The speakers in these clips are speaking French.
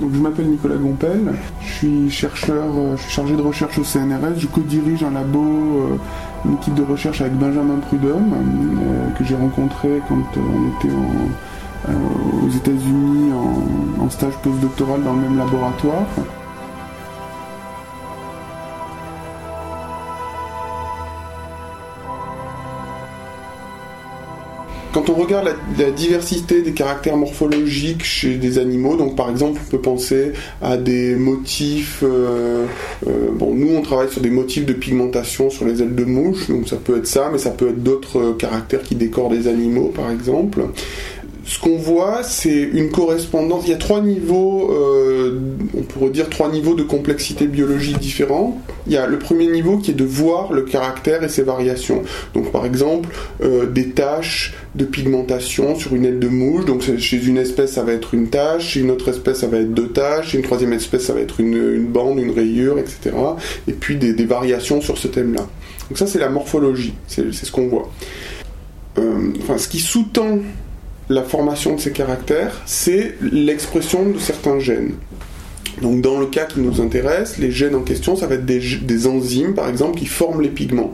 Donc, je m'appelle Nicolas Gompel, je suis chercheur, je suis chargé de recherche au CNRS, je co-dirige un labo, une équipe de recherche avec Benjamin Prudhomme, que j'ai rencontré quand on était aux États-Unis en, en stage postdoctoral dans le même laboratoire. On regarde la, diversité des caractères morphologiques chez des animaux, donc par exemple on peut penser à des motifs, euh, euh, bon nous on travaille sur des motifs de pigmentation sur les ailes de mouche, donc ça peut être ça, mais ça peut être d'autres caractères qui décorent des animaux par exemple ce qu'on voit, c'est une correspondance. Il y a trois niveaux, euh, on pourrait dire trois niveaux de complexité biologique différents. Il y a le premier niveau qui est de voir le caractère et ses variations. Donc, par exemple, euh, des taches de pigmentation sur une aile de mouche. Donc, chez une espèce, ça va être une tache. Chez une autre espèce, ça va être deux taches. Chez une troisième espèce, ça va être une, bande, une rayure, etc. Et puis des, variations sur ce thème-là. Donc, ça, c'est la morphologie. C'est ce qu'on voit. Euh, enfin, ce qui sous-tend la formation de ces caractères, c'est l'expression de certains gènes. Donc dans le cas qui nous intéresse, les gènes en question, ça va être des, enzymes, par exemple, qui forment les pigments.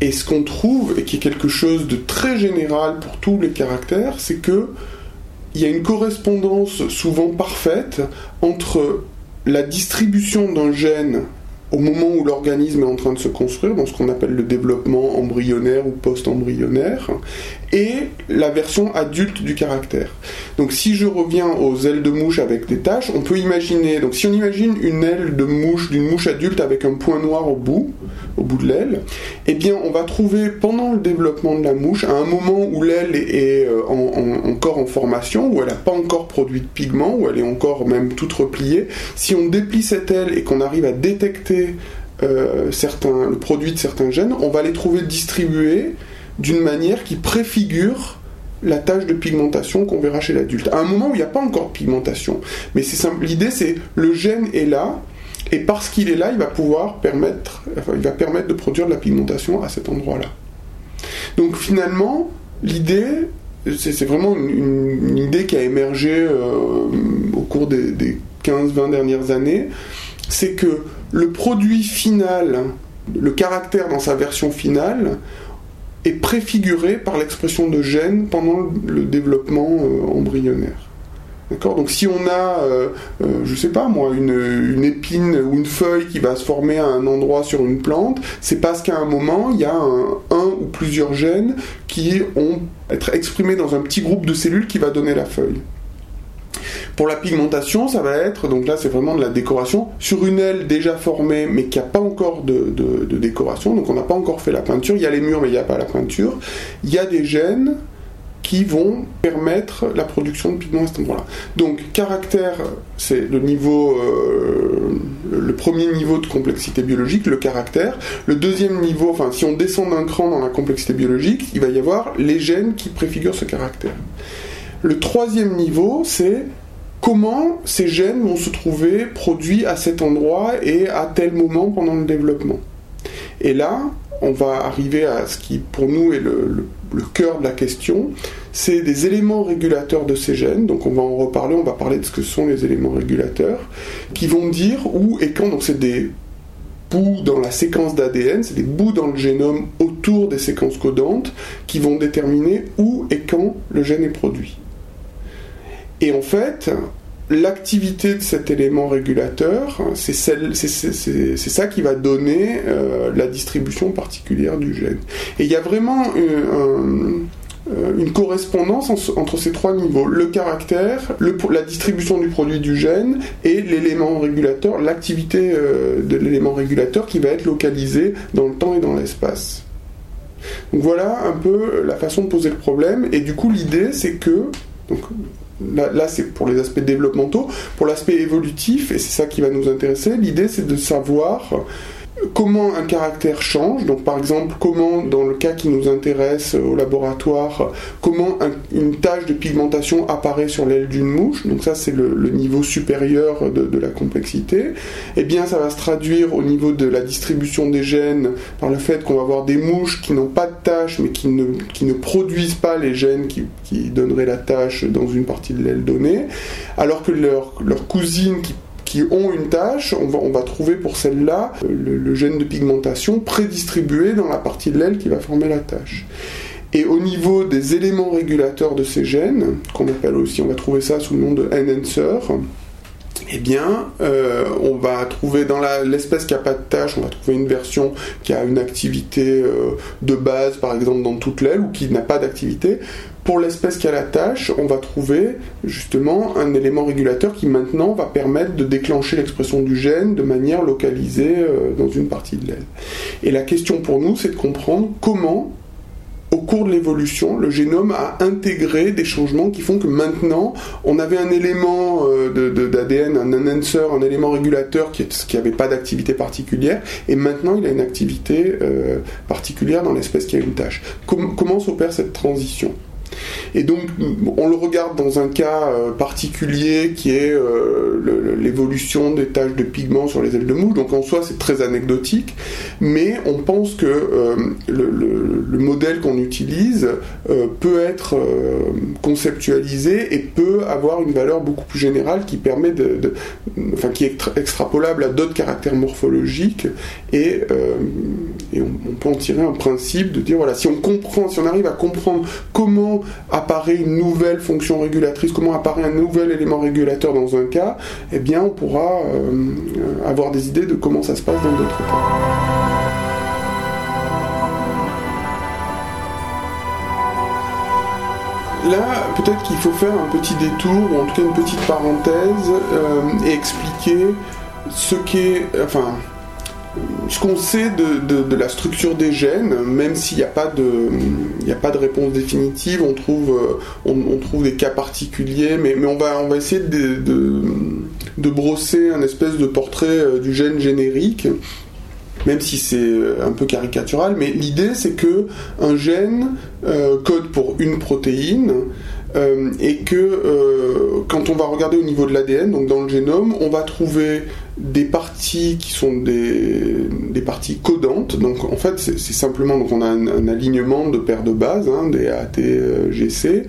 Et ce qu'on trouve, et qui est quelque chose de très général pour tous les caractères, c'est que il y a une correspondance souvent parfaite entre la distribution d'un gène au moment où l'organisme est en train de se construire, dans ce qu'on appelle le développement embryonnaire ou post-embryonnaire, et la version adulte du caractère. Donc si je reviens aux ailes de mouche avec des taches, on peut imaginer, donc si on imagine une aile de mouche, d'une mouche adulte avec un point noir au bout, au bout de l'aile, eh bien on va trouver pendant le développement de la mouche, à un moment où l'aile est euh, encore en formation, où elle n'a pas encore produit de pigments, où elle est encore même toute repliée, si on déplie cette aile et qu'on arrive à détecter euh, certains, le produit de certains gènes, on va les trouver distribués d'une manière qui préfigure la tâche de pigmentation qu'on verra chez l'adulte. À un moment où il n'y a pas encore de pigmentation. Mais c'est l'idée c'est le gène est là, et parce qu'il est là, il va pouvoir permettre de produire de la pigmentation à cet endroit-là. Donc finalement, l'idée, c'est vraiment une, idée qui a émergé euh, au cours des, des 15-20 dernières années, c'est que le produit final, le caractère dans sa version finale, est préfiguré par l'expression de gènes pendant le développement euh, embryonnaire. Donc si on a, euh, euh, je sais pas moi, une, épine ou une feuille qui va se former à un endroit sur une plante, c'est parce qu'à un moment, il y a un, un, ou plusieurs gènes qui vont être exprimés dans un petit groupe de cellules qui va donner la feuille. Pour la pigmentation, ça va être, donc là c'est vraiment de la décoration, sur une aile déjà formée mais qui n'a pas encore de, décoration, donc on n'a pas encore fait la peinture, il y a les murs mais il n'y a pas la peinture, il y a des gènes qui vont permettre la production de pigments à cet endroit-là. Donc caractère, c'est le niveau, euh, le premier niveau de complexité biologique, le caractère. Le deuxième niveau, enfin si on descend d'un cran dans la complexité biologique, il va y avoir les gènes qui préfigurent ce caractère. Le troisième niveau, c'est comment ces gènes vont se trouver produits à cet endroit et à tel moment pendant le développement. Et là, on va arriver à ce qui pour nous est le, cœur de la question, c'est des éléments régulateurs de ces gènes, donc on va en reparler, on va parler de ce que sont les éléments régulateurs, qui vont dire où et quand, donc c'est des bouts dans la séquence d'ADN, c'est des bouts dans le génome autour des séquences codantes qui vont déterminer où et quand le gène est produit. Et en fait, l'activité de cet élément régulateur, c'est ça qui va donner euh, la distribution particulière du gène. Et il y a vraiment euh, une, correspondance entre ces trois niveaux le caractère, la distribution du produit du gène et l'élément régulateur, l'activité euh, de l'élément régulateur qui va être localisé dans le temps et dans l'espace. Donc voilà un peu la façon de poser le problème. Et du coup, l'idée, c'est que Là, c'est pour les aspects développementaux. Pour l'aspect évolutif, et c'est ça qui va nous intéresser, l'idée c'est de savoir comment un caractère change. Donc par exemple, comment dans le cas qui nous intéresse au laboratoire, comment une tache de pigmentation apparaît sur l'aile d'une mouche. Donc ça c'est le, niveau supérieur de, la complexité. Eh bien ça va se traduire au niveau de la distribution des gènes par le fait qu'on va avoir des mouches qui n'ont pas de tache mais qui ne, produisent pas les gènes qui, donneraient la tache dans une partie de l'aile donnée, alors que leurs leur cousines qui ont une tâche, on va, on va trouver pour celle-là euh, le, gène de pigmentation prédistribué dans la partie de l'aile qui va former la tâche. Et au niveau des éléments régulateurs de ces gènes, qu'on appelle aussi, on va trouver ça sous le nom de enhancer, eh bien, euh, on va trouver dans l'espèce qui n'a pas de tâche, on va trouver une version qui a une activité euh, de base, par exemple, dans toute l'aile, ou qui n'a pas d'activité. Pour l'espèce qui a la tâche, on va trouver justement un élément régulateur qui maintenant va permettre de déclencher l'expression du gène de manière localisée euh, dans une partie de l'aile. Et la question pour nous, c'est de comprendre comment au cours de l'évolution, le génome a intégré des changements qui font que maintenant, on avait un élément euh, d'ADN, un enhancer, un élément régulateur qui n'avait pas d'activité particulière, et maintenant il a une activité euh, particulière dans l'espèce qui a une tâche. comment s'opère cette transition? Et donc, on le regarde dans un cas euh, particulier qui est euh, l'évolution des taches de pigments sur les ailes de mouche. Donc, en soi, c'est très anecdotique, mais on pense que euh, le, modèle qu'on utilise peut être conceptualisé et peut avoir une valeur beaucoup plus générale qui permet de, enfin, qui est extrapolable à d'autres caractères morphologiques et, on, on, peut en tirer un principe de dire voilà, si on comprend, si on arrive à comprendre comment apparaît une nouvelle fonction régulatrice, comment apparaît un nouvel élément régulateur dans un cas, eh bien on pourra euh, avoir des idées de comment ça se passe dans d'autres cas. Là, peut-être qu'il faut faire un petit détour, ou en tout cas une petite parenthèse, euh, et expliquer ce qu'est, ce qu'on sait de, la structure des gènes, même s'il n'y a, pas de, réponse définitive, on trouve, euh, des cas particuliers, mais, on, va, essayer de, de, brosser un espèce de portrait euh, du gène générique même si c'est euh, un peu caricatural, mais l'idée c'est que un gène code pour une protéine et que quand on va regarder au niveau de l'ADN, donc dans le génome, on va trouver des parties qui sont des, parties codantes. Donc en fait, c'est simplement donc on a un, alignement de paires de bases, hein, des AT, GC.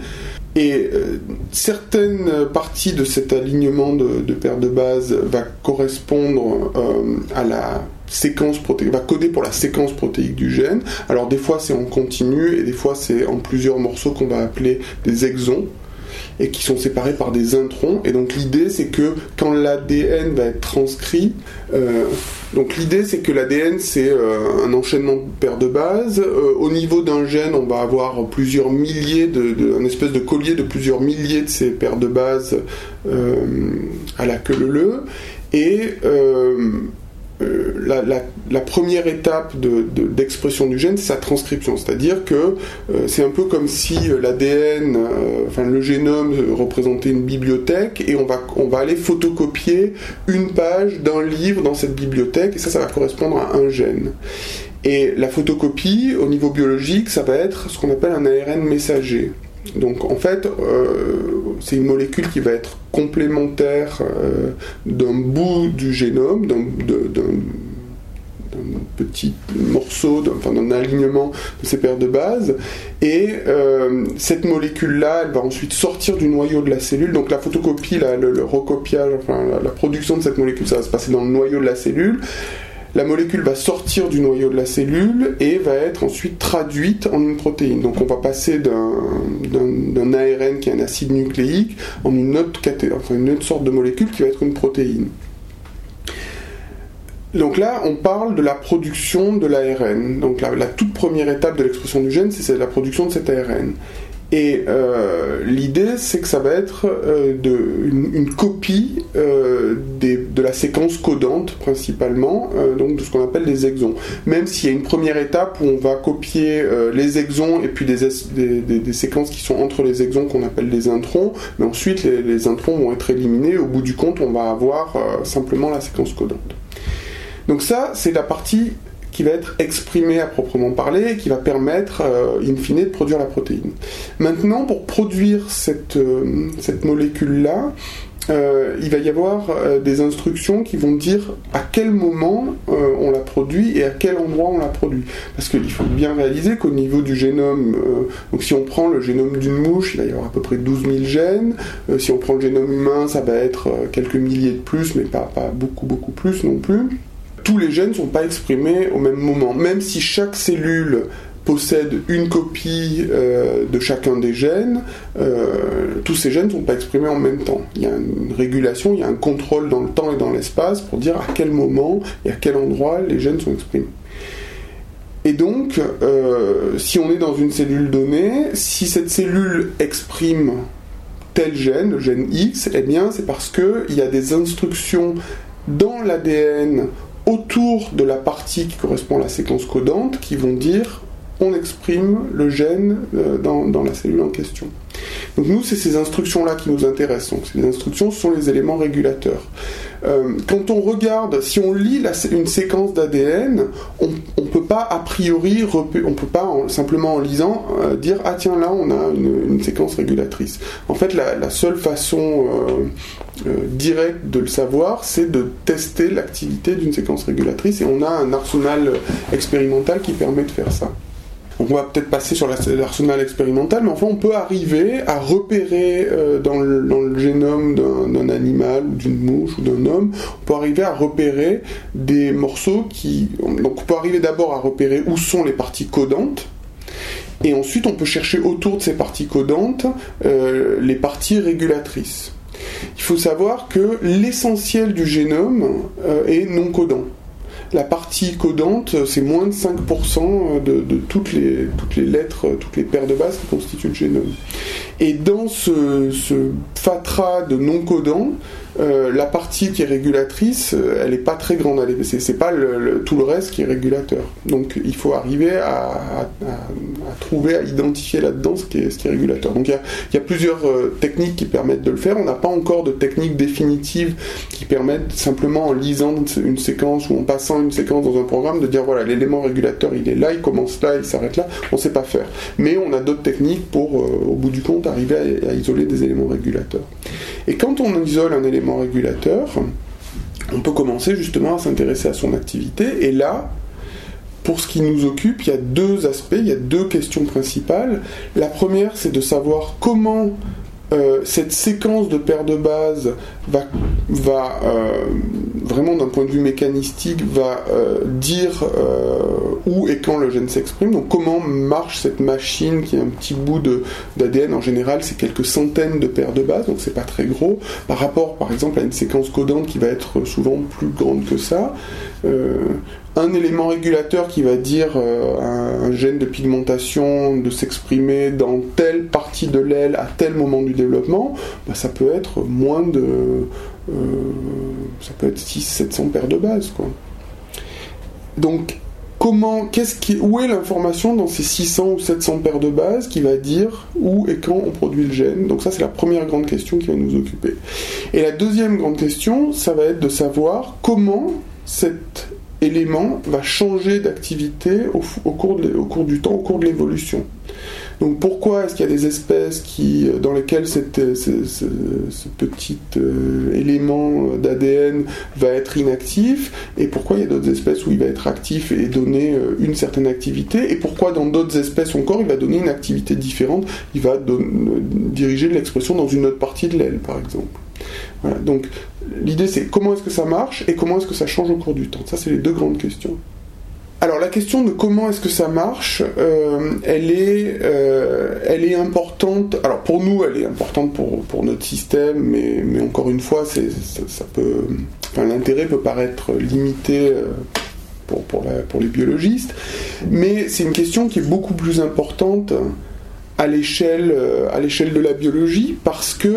Et euh, certaines parties de cet alignement de, paires de bases va correspondre euh, à la séquence protéique, va coder pour la séquence protéique du gène. Alors des fois c'est en continu et des fois c'est en plusieurs morceaux qu'on va appeler des exons et qui sont séparés par des introns. Et donc l'idée c'est que quand l'ADN va être transcrit, euh, donc l'idée c'est que l'ADN c'est euh, un enchaînement de paires de bases. Euh, au niveau d'un gène, on va avoir plusieurs milliers de, un espèce de collier de plusieurs milliers de ces paires de bases à la queue leu. Et euh, la, première étape d'expression du gène, c'est sa transcription. C'est-à-dire que euh, c'est un peu comme si euh, l'ADN, enfin le génome représentait une bibliothèque et on va, on va aller photocopier une page d'un livre dans cette bibliothèque et ça, ça va correspondre à un gène. Et la photocopie, au niveau biologique, ça va être ce qu'on appelle un ARN messager. Donc en fait, euh, c'est une molécule qui va être complémentaire euh, d'un bout du génome, d'un petit morceau, d'un alignement de ces paires de bases. Et euh, cette molécule-là, elle va ensuite sortir du noyau de la cellule. Donc la photocopie, le, recopiage, enfin la production de cette molécule, ça va se passer dans le noyau de la cellule la molécule va sortir du noyau de la cellule et va être ensuite traduite en une protéine. Donc on va passer d'un ARN qui est un acide nucléique en une autre, sorte de molécule qui va être une protéine. Donc là, on parle de la production de l'ARN. Donc la, toute première étape de l'expression du gène, c'est la production de cet ARN. Et euh, l'idée, c'est que ça va être euh, de, une, copie euh, de la séquence codante principalement, donc de ce qu'on appelle les exons. Même s'il y a une première étape où on va copier les exons et puis des, séquences qui sont entre les exons qu'on appelle les introns, mais ensuite les, introns vont être éliminés. Au bout du compte, on va avoir simplement la séquence codante. Donc ça, c'est la partie qui va être exprimée à proprement parler et qui va permettre, euh, in fine, de produire la protéine. Maintenant, pour produire cette, euh, cette molécule-là, euh, il va y avoir des instructions qui vont dire à quel moment on la produit et à quel endroit on la produit. Parce qu'il faut bien réaliser qu'au niveau du génome, donc si on prend le génome d'une mouche, il va y avoir à peu près 12 000 gènes. si on prend le génome humain, ça va être quelques milliers de plus, mais pas, pas beaucoup, beaucoup plus non plus tous les gènes ne sont pas exprimés au même moment. Même si chaque cellule possède une copie euh, de chacun des gènes, euh, tous ces gènes ne sont pas exprimés en même temps. Il y a une régulation, il y a un contrôle dans le temps et dans l'espace pour dire à quel moment et à quel endroit les gènes sont exprimés. Et donc, euh, si on est dans une cellule donnée, si cette cellule exprime tel gène, le gène X, eh bien c'est parce qu'il y a des instructions dans l'ADN autour de la partie qui correspond à la séquence codante qui vont dire on exprime le gène euh, dans, la cellule en question. Donc nous, c'est ces instructions-là qui nous intéressent. ces instructions sont les éléments régulateurs. Euh, quand on regarde, si on lit une séquence d'ADN, on ne peut pas a priori, on peut pas simplement en lisant euh, dire ah tiens là on a une, séquence régulatrice. En fait, la, seule façon directe de le savoir, c'est de tester l'activité d'une séquence régulatrice et on a un arsenal expérimental qui permet de faire ça. On va peut-être passer sur l'arsenal expérimental, mais enfin on peut arriver à repérer euh, dans, le, génome d'un animal ou d'une mouche ou d'un homme, on peut arriver à repérer des morceaux qui... Donc on peut arriver d'abord à repérer où sont les parties codantes, et ensuite on peut chercher autour de ces parties codantes euh, les parties régulatrices. Il faut savoir que l'essentiel du génome euh, est non codant la partie codante, c'est moins de 5% de, toutes, les, toutes les lettres, toutes les paires de bases qui constituent le génome. Et dans ce, ce fatras de non-codants, euh, la partie qui est régulatrice, euh, elle n'est pas très grande. C'est pas tout le reste qui est régulateur. Donc il faut arriver à, trouver, à identifier là-dedans ce, qui est régulateur. Donc il y a, plusieurs euh, techniques qui permettent de le faire. On n'a pas encore de technique définitive qui permettent simplement en lisant une séquence ou en passant une séquence dans un programme de dire voilà l'élément régulateur il est là, il commence là, il s'arrête là. On ne sait pas faire. Mais on a d'autres techniques pour, au bout du compte, arriver à isoler des éléments régulateurs. Et quand on isole un élément régulateur, on peut commencer justement à s'intéresser à son activité. Et là, pour ce qui nous occupe, il y a deux aspects, il y a deux questions principales. La première, c'est de savoir comment euh, cette séquence de paires de bases va, euh, vraiment d'un point de vue mécanistique va euh, dire où et quand le gène s'exprime. Donc comment marche cette machine qui est un petit bout d'ADN en général, c'est quelques centaines de paires de bases, donc c'est pas très gros par rapport par exemple à une séquence codante qui va être souvent plus grande que ça un élément régulateur qui va dire euh, un, gène de pigmentation de s'exprimer dans telle partie de l'aile à tel moment du développement, bah, ça peut être moins de. Euh, ça peut être 600-700 paires de bases. Donc, comment, qu'est-ce qui, où est l'information dans ces 600 ou 700 paires de bases qui va dire où et quand on produit le gène? Donc, ça, c'est la première grande question qui va nous occuper. Et la deuxième grande question, ça va être de savoir comment cette élément va changer d'activité au, cours au cours du temps, au cours de l'évolution. Donc pourquoi est-ce qu'il y a des espèces qui, dans lesquelles cette, ce, petit euh, élément d'ADN va être inactif et pourquoi il y a d'autres espèces où il va être actif et donner euh, une certaine activité et pourquoi dans d'autres espèces encore il va donner une activité différente, il va diriger l'expression dans une autre partie de l'aile par exemple. Voilà, donc l'idée c'est comment est-ce que ça marche et comment est-ce que ça change au cours du temps. Ça c'est les deux grandes questions. Alors la question de comment est-ce que ça marche, euh, elle, est, euh, elle est importante. Alors pour nous, elle est importante pour, pour notre système, mais, mais encore une fois, ça, peut, l'intérêt peut paraître limité euh, pour, pour, la, pour les biologistes, mais c'est une question qui est beaucoup plus importante à l'échelle à l'échelle de la biologie parce que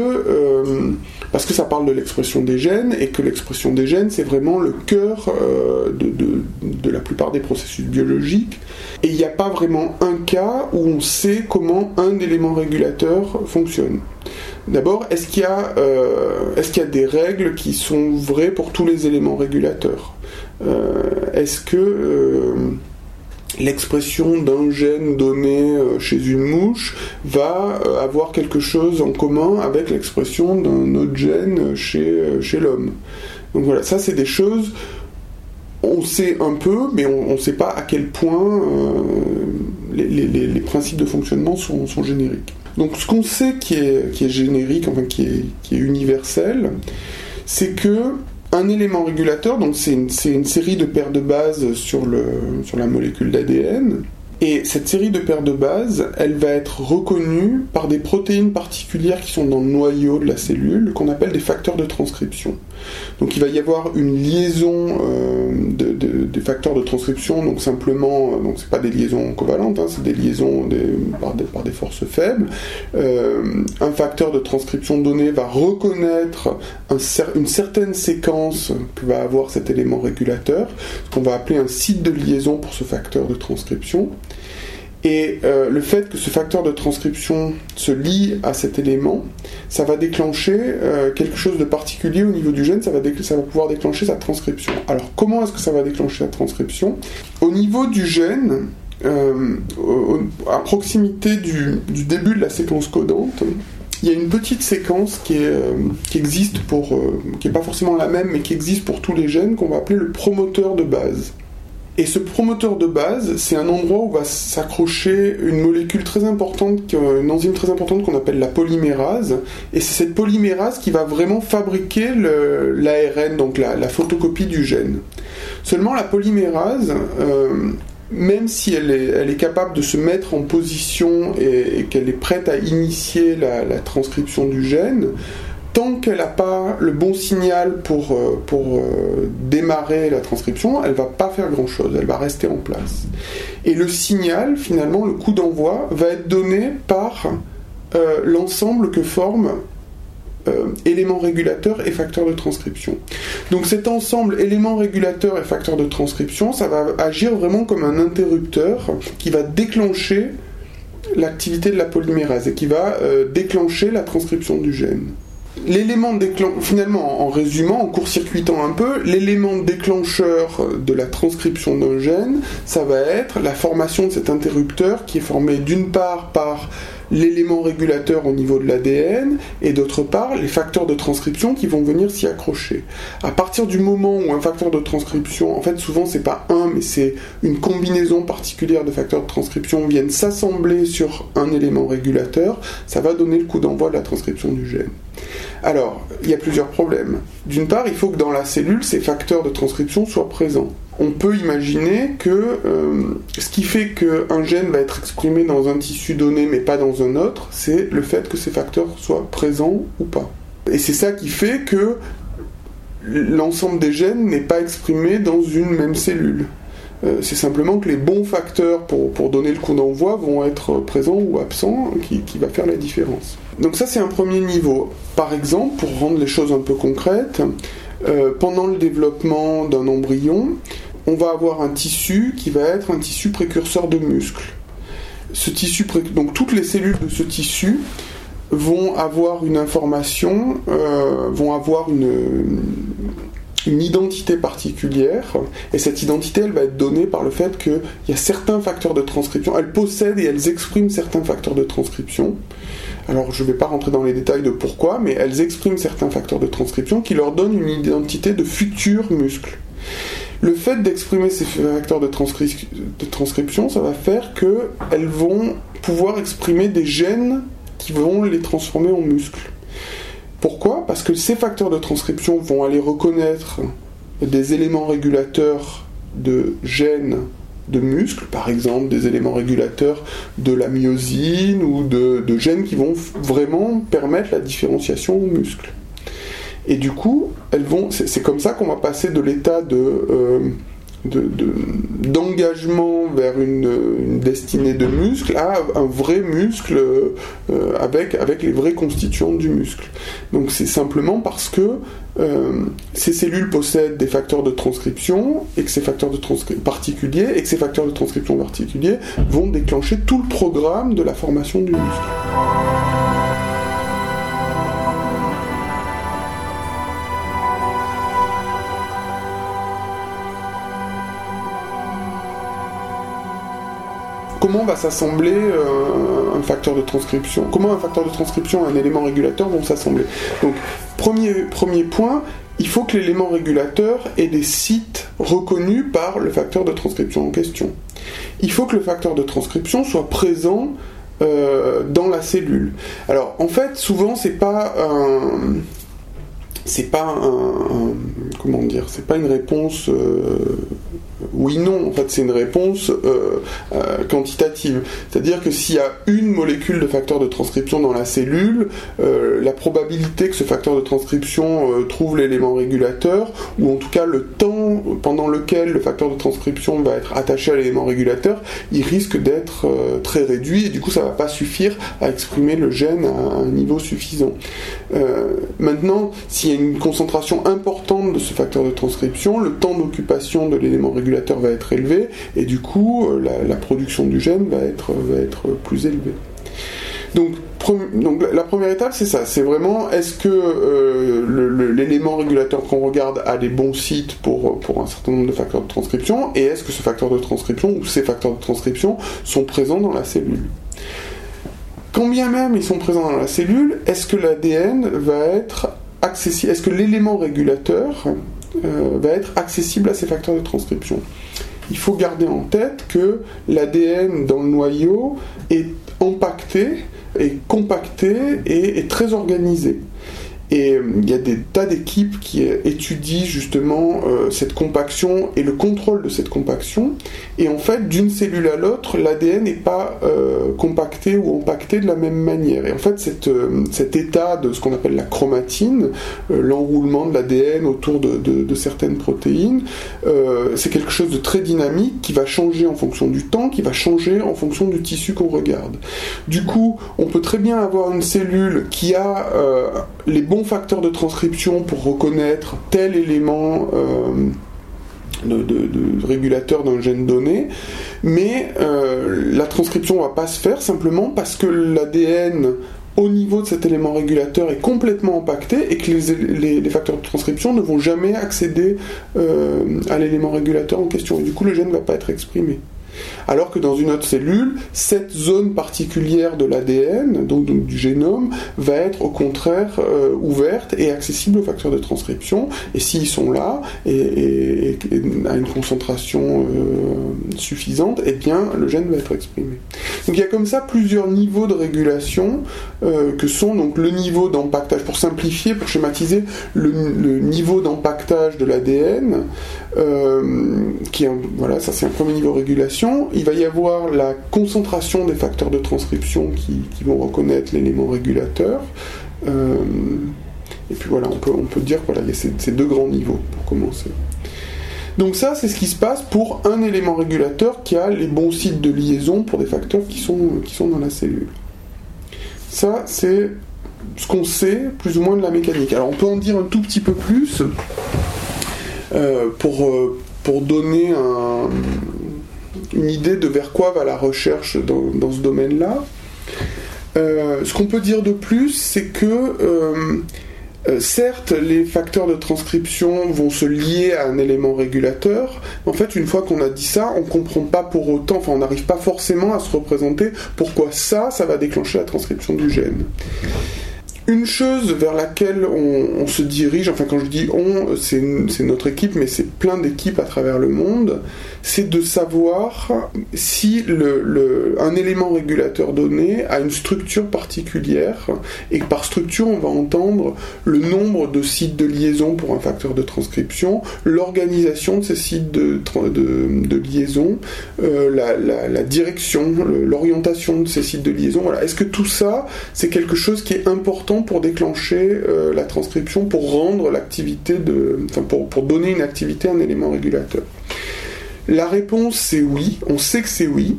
parce que ça parle de l'expression des gènes et que l'expression des gènes c'est vraiment le cœur euh, de, de, la plupart des processus biologiques et il n'y a pas vraiment un cas où on sait comment un élément régulateur fonctionne. D'abord, est-ce qu'il y, euh, est qu'il y, a des règles qui sont vraies pour tous les éléments régulateurs? Est-ce que l'expression d'un gène donné chez une mouche va avoir quelque chose en commun avec l'expression d'un autre gène chez, chez l'homme. Donc voilà, ça c'est des choses on sait un peu, mais on ne sait pas à quel point euh, les, principes de fonctionnement sont, génériques. Donc ce qu'on sait qui est, générique, enfin qui est, universel, c'est que un élément régulateur, donc c'est une, série de paires de bases sur, sur la molécule d'ADN, et cette série de paires de bases, elle va être reconnue par des protéines particulières qui sont dans le noyau de la cellule, qu'on appelle des facteurs de transcription. Donc il va y avoir une liaison euh, de, des facteurs de transcription, donc simplement, euh, donc c'est pas des liaisons covalentes, hein, c'est des liaisons par, des, forces faibles. Euh, un facteur de transcription donné va reconnaître une certaine séquence que va avoir cet élément régulateur, ce qu'on va appeler un site de liaison pour ce facteur de transcription. Et euh, le fait que ce facteur de transcription se lie à cet élément, ça va déclencher euh, quelque chose de particulier au niveau du gène, ça va, pouvoir déclencher sa transcription. Alors comment est-ce que ça va déclencher la transcription? Au niveau du gène, euh, à proximité du, début de la séquence codante, il y a une petite séquence qui, existe qui n'est pas forcément la même, mais qui existe pour tous les gènes, qu'on va appeler le promoteur de base. Et ce promoteur de base, c'est un endroit où va s'accrocher une molécule très importante, une enzyme très importante qu'on appelle la polymérase. Et c'est cette polymérase qui va vraiment fabriquer l'ARN, donc la, photocopie du gène. Seulement la polymérase, euh, même si elle est, capable de se mettre en position et, qu'elle est prête à initier la transcription du gène, tant qu'elle n'a pas le bon signal pour, euh, euh, démarrer la transcription, elle va pas faire grand chose, elle va rester en place. Et le signal, finalement, le coup d'envoi, va être donné par euh, l'ensemble que forment éléments régulateurs et facteurs de transcription. Donc cet ensemble éléments régulateurs et facteurs de transcription, ça va agir vraiment comme un interrupteur qui va déclencher l'activité de la polymérase et qui va déclencher la transcription du gène l'élément finalement, en résumant, en court-circuitant un peu, l'élément déclencheur de la transcription d'un gène, ça va être la formation de cet interrupteur qui est formé d'une part par l'élément régulateur au niveau de l'ADN et d'autre part les facteurs de transcription qui vont venir s'y accrocher. À partir du moment où un facteur de transcription, en fait souvent c'est pas un mais c'est une combinaison particulière de facteurs de transcription viennent s'assembler sur un élément régulateur, ça va donner le coup d'envoi de la transcription du gène. Alors, il y a plusieurs problèmes. D'une part, il faut que dans la cellule, ces facteurs de transcription soient présents. On peut imaginer que euh, ce qui fait qu'un gène va être exprimé dans un tissu donné mais pas dans un autre, c'est le fait que ces facteurs soient présents ou pas. Et c'est ça qui fait que l'ensemble des gènes n'est pas exprimé dans une même cellule. Euh, c'est simplement que les bons facteurs pour, donner le coup d'envoi vont être présents ou absents, qui, qui va faire la différence. Donc ça c'est un premier niveau. Par exemple, pour rendre les choses un peu concrètes, euh, pendant le développement d'un embryon, on va avoir un tissu qui va être un tissu précurseur de muscles. Ce tissu, donc toutes les cellules de ce tissu vont avoir une information, euh, vont avoir une, une identité particulière, et cette identité, elle va être donnée par le fait qu'il y a certains facteurs de transcription, elles possèdent et elles expriment certains facteurs de transcription. Alors je ne vais pas rentrer dans les détails de pourquoi, mais elles expriment certains facteurs de transcription qui leur donnent une identité de futur muscle. Le fait d'exprimer ces facteurs de, de, transcription, ça va faire qu'elles vont pouvoir exprimer des gènes qui vont les transformer en muscles. Pourquoi? Parce que ces facteurs de transcription vont aller reconnaître des éléments régulateurs de gènes de muscles, par exemple des éléments régulateurs de la myosine ou de, gènes qui vont vraiment permettre la différenciation aux muscles. Et du coup, elles vont, c'est comme ça qu'on va passer de l'état de euh, d'engagement vers une, destinée de muscle à un vrai muscle euh, avec, avec les vrais constituants du muscle. Donc c'est simplement parce que euh, ces cellules possèdent des facteurs de transcription et que ces facteurs de transcription particuliers et que ces facteurs de transcription particuliers vont déclencher tout le programme de la formation du muscle. Comment va s'assembler euh, un facteur de transcription? Comment un facteur de transcription et un élément régulateur vont s'assembler? Donc, premier, premier point, il faut que l'élément régulateur ait des sites reconnus par le facteur de transcription en question. Il faut que le facteur de transcription soit présent euh, dans la cellule. Alors en fait, souvent c'est pas un, c'est pas un, comment dire, c'est pas une réponse euh, oui non. En fait, c'est une réponse euh, euh, quantitative. C'est-à-dire que s'il y a une molécule de facteur de transcription dans la cellule, la probabilité que ce facteur de transcription trouve l'élément régulateur, ou en tout cas le temps pendant lequel le facteur de transcription va être attaché à l'élément régulateur, il risque d'être très réduit et du coup ça va pas suffire à exprimer le gène à un niveau suffisant. maintenant, s'il y a une concentration importante de ce facteur de transcription, le temps d'occupation de l'élément régulateur va être élevé et du coup euh, la, production du gène va être, va être plus élevée. Donc, donc la première étape c'est ça, c'est vraiment est-ce que euh, l'élément régulateur qu'on regarde a des bons sites pour, pour un certain nombre de facteurs de transcription et est-ce que ce facteur de transcription ou ces facteurs de transcription sont présents dans la cellule? Quand bien même ils sont présents dans la cellule, est-ce que l'ADN va être accessible, est-ce que l'élément régulateur euh, va être accessible à ces facteurs de transcription Il faut garder en tête que l'ADN dans le noyau est empaqueté, est compacté et est très organisé. Et euh, il y a des tas d'équipes qui étudient justement euh, cette compaction et le contrôle de cette compaction. Et en fait, d'une cellule à l'autre, l'ADN n'est pas euh, compacté ou empaqueté de la même manière. Et en fait, cette, cet état de ce qu'on appelle la chromatine, l'enroulement de l'ADN autour de, de, certaines protéines, c'est quelque chose de très dynamique qui va changer en fonction du temps, qui va changer en fonction du tissu qu'on regarde. Du coup, on peut très bien avoir une cellule qui a les bons facteur de transcription pour reconnaître tel élément euh, de, régulateur d'un gène donné, mais euh, la transcription ne va pas se faire simplement parce que l'ADN au niveau de cet élément régulateur est complètement impacté et que les, facteurs de transcription ne vont jamais accéder euh, à l'élément régulateur en question. Et du coup, le gène ne va pas être exprimé. Alors que dans une autre cellule, cette zone particulière de l'ADN, donc, du génome, va être au contraire euh, ouverte et accessible aux facteurs de transcription. Et s'ils sont là et, à une concentration euh, suffisante, eh bien le gène va être exprimé. Donc il y a comme ça plusieurs niveaux de régulation euh, que sont donc le niveau d'empactage. Pour simplifier, pour schématiser, le, niveau d'empactage de l'ADN, qui est, voilà, ça c'est un premier niveau régulation il va y avoir la concentration des facteurs de transcription qui, vont reconnaître l'élément régulateur. Euh, et puis voilà, on peut, on peut dire qu'il y a ces, deux grands niveaux pour commencer. Donc ça, c'est ce qui se passe pour un élément régulateur qui a les bons sites de liaison pour des facteurs qui sont, qui sont dans la cellule. Ça, c'est ce qu'on sait plus ou moins de la mécanique. Alors on peut en dire un tout petit peu plus euh, pour, euh, pour donner un, une idée de vers quoi va la recherche dans, ce domaine-là. Euh, ce qu'on peut dire de plus, c'est que euh, euh, certes, les facteurs de transcription vont se lier à un élément régulateur. En fait, une fois qu'on a dit ça, on ne comprend pas pour autant, enfin, on n'arrive pas forcément à se représenter pourquoi ça, ça va déclencher la transcription du gène. Une chose vers laquelle on, se dirige, enfin quand je dis on, c'est notre équipe, mais c'est plein d'équipes à travers le monde, c'est de savoir si un élément régulateur donné a une structure particulière, et par structure on va entendre le nombre de sites de liaison pour un facteur de transcription, l'organisation de ces sites de, liaison, euh, la, direction, l'orientation de ces sites de liaison. Est-ce que tout ça, c'est quelque chose qui est important pour déclencher euh, la transcription, pour rendre l'activité de, enfin pour, pour donner une activité à un élément régulateur la réponse c'est oui, on sait que c'est oui.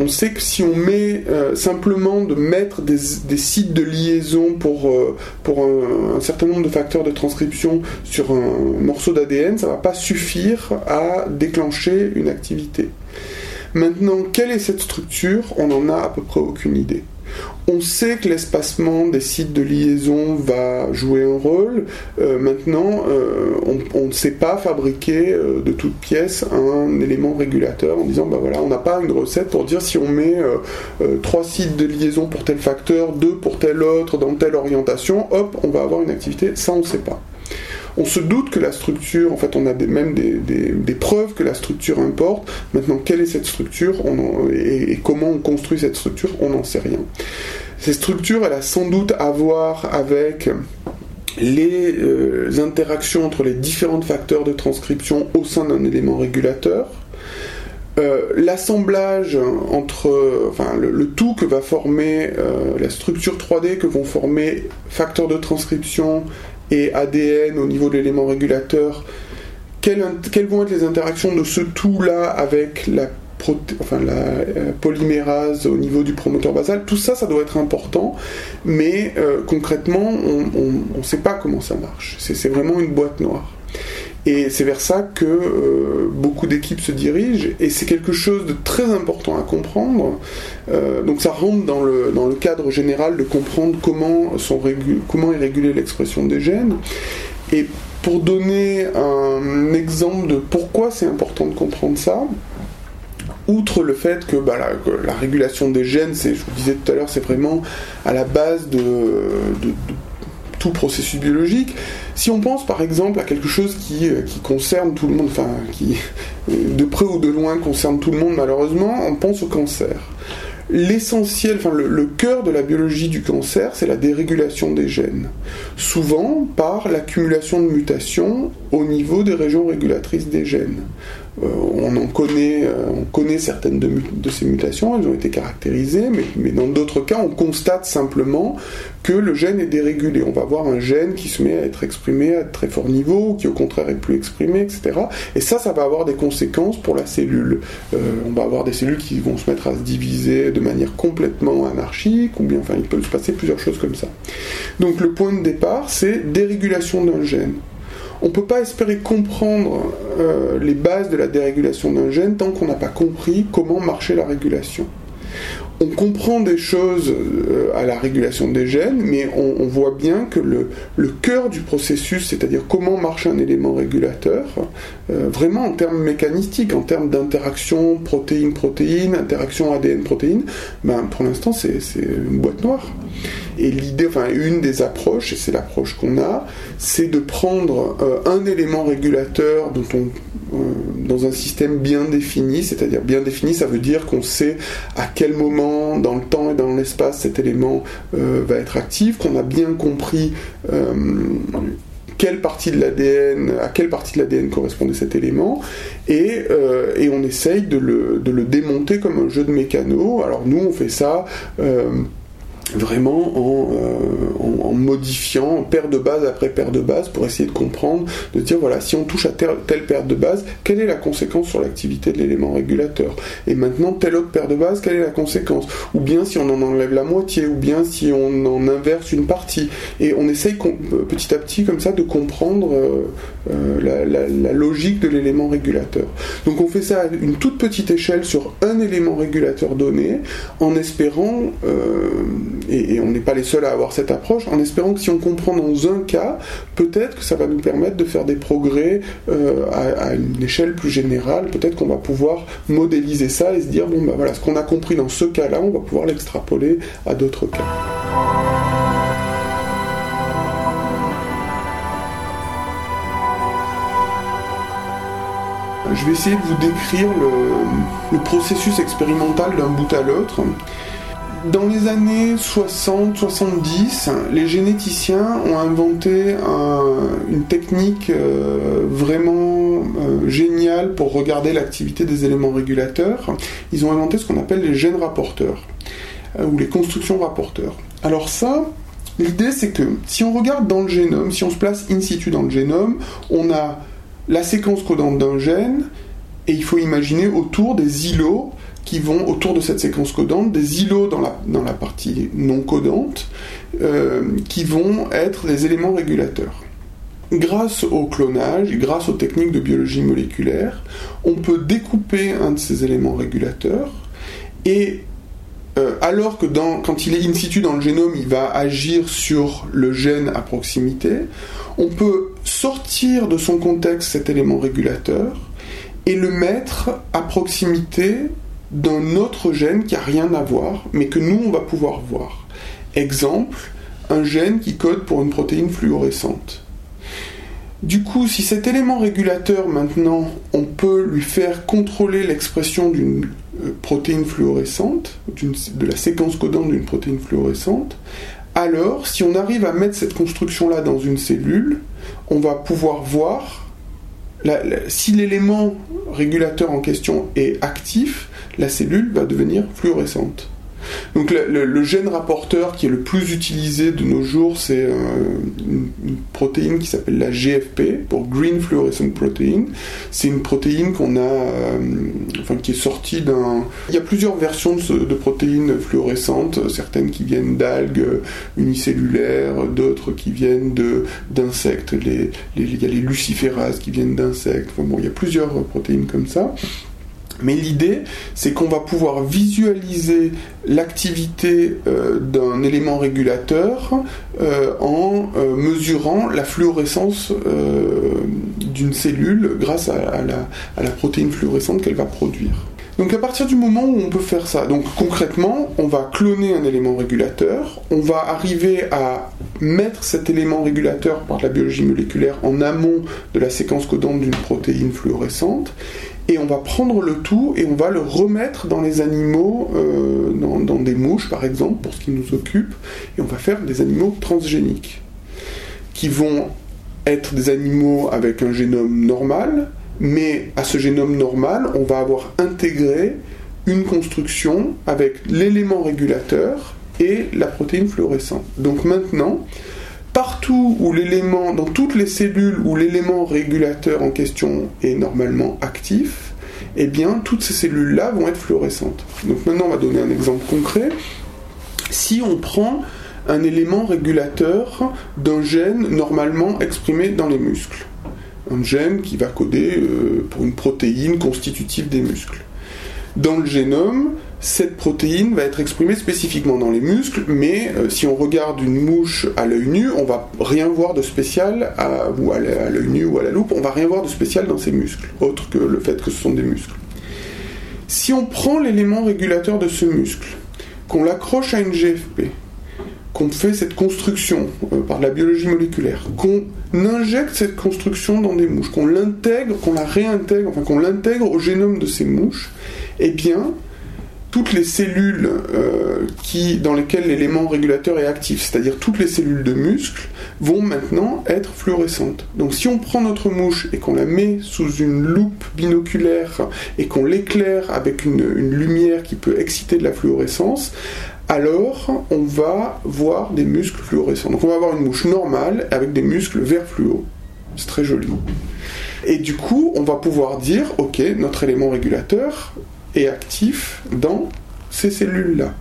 On sait que si on met euh, simplement de mettre des, sites de liaison pour, euh, pour un, certain nombre de facteurs de transcription sur un morceau d'ADN, ça ne va pas suffire à déclencher une activité. Maintenant, quelle est cette structure? On n'en a à peu près aucune idée. On sait que l'espacement des sites de liaison va jouer un rôle. Euh, maintenant, euh, on, ne sait pas fabriquer euh, de toute pièce un élément régulateur en disant, bah voilà, on n'a pas une recette pour dire si on met trois sites de liaison pour tel facteur, deux pour tel autre, dans telle orientation, hop, on va avoir une activité. Ça, on ne sait pas. On se doute que la structure, en fait, on a même des, preuves que la structure importe. Maintenant, quelle est cette structure? Et, comment on construit cette structure, on n'en sait rien. Cette structure, elle a sans doute à voir avec les euh, interactions entre les différents facteurs de transcription au sein d'un élément régulateur. Euh, l'assemblage entre enfin, le, tout que va former euh, la structure 3D que vont former facteurs de transcription et ADN au niveau de l'élément régulateur, quelles, vont être les interactions de ce tout-là avec la, euh, polymérase au niveau du promoteur basal, tout ça, ça doit être important, mais euh, concrètement, on ne sait pas comment ça marche. C'est vraiment une boîte noire. Et c'est vers ça que euh, beaucoup d'équipes se dirigent, et c'est quelque chose de très important à comprendre. Euh, donc ça rentre dans le, dans le cadre général de comprendre comment, comment est régulée l'expression des gènes. Et pour donner un exemple de pourquoi c'est important de comprendre ça, outre le fait que, bah, la, régulation des gènes, je vous disais tout à l'heure, c'est vraiment à la base de tout processus biologique. Si on pense par exemple à quelque chose qui, euh, concerne tout le monde, enfin qui de près ou de loin concerne tout le monde malheureusement, on pense au cancer. L'essentiel, enfin le, cœur de la biologie du cancer, c'est la dérégulation des gènes. Souvent par l'accumulation de mutations au niveau des régions régulatrices des gènes. Euh, on en connaît, euh, certaines de, ces mutations, elles ont été caractérisées, mais, dans d'autres cas, on constate simplement que le gène est dérégulé. On va avoir un gène qui se met à être exprimé à très fort niveau, qui au contraire est plus exprimé, etc. Et ça, ça va avoir des conséquences pour la cellule. Euh, on va avoir des cellules qui vont se mettre à se diviser de manière complètement anarchique, ou bien, enfin, il peut se passer plusieurs choses comme ça. Donc le point de départ, c'est dérégulation d'un gène on ne peut pas espérer comprendre euh, les bases de la dérégulation d'un gène tant qu'on n'a pas compris comment marchait la régulation on comprend des choses euh, à la régulation des gènes, mais on, voit bien que le, cœur du processus, c'est-à-dire comment marche un élément régulateur, euh, vraiment en termes mécanistiques, en termes d'interaction protéine-protéine, interaction ADN-protéine, ben, pour l'instant c'est une boîte noire. Et l'idée, enfin une des approches, et c'est l'approche qu'on a, c'est de prendre euh, un élément régulateur dont on dans un système bien défini, c'est-à-dire bien défini, ça veut dire qu'on sait à quel moment dans le temps et dans l'espace cet élément euh, va être actif, qu'on a bien compris euh, quelle partie de l'ADN, à quelle partie de l'ADN correspondait cet élément, et, euh, et on essaye de le, de le, démonter comme un jeu de mécano. Alors nous, on fait ça vraiment euh, en, modifiant paire de base après paire de base pour essayer de comprendre, de dire voilà, si on touche à telle, paire de base, quelle est la conséquence sur l'activité de l'élément régulateur? Et maintenant, telle autre paire de base, quelle est la conséquence? Ou bien si on en enlève la moitié, ou bien si on en inverse une partie. Et on essaye euh, petit à petit comme ça de comprendre euh, la, logique de l'élément régulateur. Donc on fait ça à une toute petite échelle sur un élément régulateur donné, en espérant et, on n'est pas les seuls à avoir cette approche, en espérant que si on comprend dans un cas, peut-être que ça va nous permettre de faire des progrès euh, à, une échelle plus générale, peut-être qu'on va pouvoir modéliser ça et se dire, bon, ben voilà, ce qu'on a compris dans ce cas-là, on va pouvoir l'extrapoler à d'autres cas. Je vais essayer de vous décrire le processus expérimental d'un bout à l'autre dans les années 60-70, les généticiens ont inventé une technique euh, vraiment euh, géniale pour regarder l'activité des éléments régulateurs. Ils ont inventé ce qu'on appelle les gènes rapporteurs, euh, ou les constructions rapporteurs. Alors ça, l'idée c'est que si on regarde dans le génome, si on se place in situ dans le génome, on a la séquence codante d'un gène, et il faut imaginer autour des îlots qui vont autour de cette séquence codante, des îlots dans la, dans la partie non codante, euh, qui vont être des éléments régulateurs. Grâce au clonage, grâce aux techniques de biologie moléculaire, on peut découper un de ces éléments régulateurs et euh, alors que quand il est in situ dans le génome, il va agir sur le gène à proximité, on peut sortir de son contexte cet élément régulateur et le mettre à proximité d'un autre gène qui n'a rien à voir, mais que nous, on va pouvoir voir. Exemple, un gène qui code pour une protéine fluorescente. Du coup, si cet élément régulateur, maintenant, on peut lui faire contrôler l'expression d'une euh, protéine fluorescente, de la séquence codante d'une protéine fluorescente, alors si on arrive à mettre cette construction-là dans une cellule, on va pouvoir voir si l'élément régulateur en question est actif, la cellule va devenir fluorescente. Donc le, gène rapporteur qui est le plus utilisé de nos jours, c'est euh, une, protéine qui s'appelle la GFP, pour Green Fluorescent Protein. C'est une protéine qu'on a, euh, enfin qui est sortie d'un... Il y a plusieurs versions de, protéines fluorescentes, certaines qui viennent d'algues unicellulaires, d'autres qui viennent d'insectes. Il y a les luciférases qui viennent d'insectes. bon, il y a plusieurs protéines comme ça. Mais l'idée, c'est qu'on va pouvoir visualiser l'activité euh, d'un élément régulateur euh, en euh, mesurant la fluorescence d'une cellule grâce à, la, protéine fluorescente qu'elle va produire. Donc à partir du moment où on peut faire ça, donc concrètement, on va cloner un élément régulateur, on va arriver à mettre cet élément régulateur par la biologie moléculaire en amont de la séquence codante d'une protéine fluorescente, et on va prendre le tout et on va le remettre dans les animaux, euh, dans, des mouches par exemple, pour ce qui nous occupe, et on va faire des animaux transgéniques, qui vont être des animaux avec un génome normal, mais à ce génome normal, on va avoir intégré une construction avec l'élément régulateur et la protéine fluorescente. Donc maintenant, partout où l'élément, dans toutes les cellules où l'élément régulateur en question est normalement actif, eh bien, toutes ces cellules-là vont être fluorescentes. Donc maintenant, on va donner un exemple concret. Si on prend un élément régulateur d'un gène normalement exprimé dans les muscles, un gène qui va coder euh, pour une protéine constitutive des muscles. Dans le génome, cette protéine va être exprimée spécifiquement dans les muscles, mais euh, si on regarde une mouche à l'œil nu, on va rien voir de spécial, à, ou à l'œil nu ou à la loupe, on va rien voir de spécial dans ces muscles, autre que le fait que ce sont des muscles. Si on prend l'élément régulateur de ce muscle, qu'on l'accroche à une GFP, qu'on fait cette construction euh, par la biologie moléculaire, qu'on injecte cette construction dans des mouches, qu'on l'intègre, qu'on la réintègre, enfin qu'on l'intègre au génome de ces mouches, eh bien, toutes les cellules euh, qui, dans lesquelles l'élément régulateur est actif, c'est-à-dire toutes les cellules de muscles, vont maintenant être fluorescentes. Donc si on prend notre mouche et qu'on la met sous une loupe binoculaire et qu'on l'éclaire avec une, lumière qui peut exciter de la fluorescence, alors on va voir des muscles fluorescents. Donc on va avoir une mouche normale avec des muscles vert fluo. C'est très joli. Et du coup, on va pouvoir dire, ok, notre élément régulateur, actif dans ces cellules-là.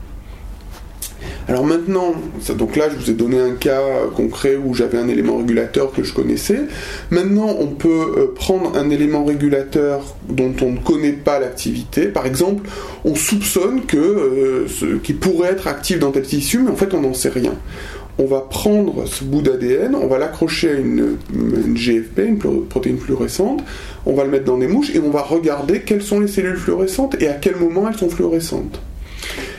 Alors maintenant, donc là je vous ai donné un cas concret où j'avais un élément régulateur que je connaissais. Maintenant on peut euh, prendre un élément régulateur dont on ne connaît pas l'activité. Par exemple, on soupçonne que euh, qui pourrait être actif dans tel tissu, mais en fait on n'en sait rien on va prendre ce bout d'ADN, on va l'accrocher à une, GFP, une protéine fluorescente, on va le mettre dans des mouches et on va regarder quelles sont les cellules fluorescentes et à quel moment elles sont fluorescentes.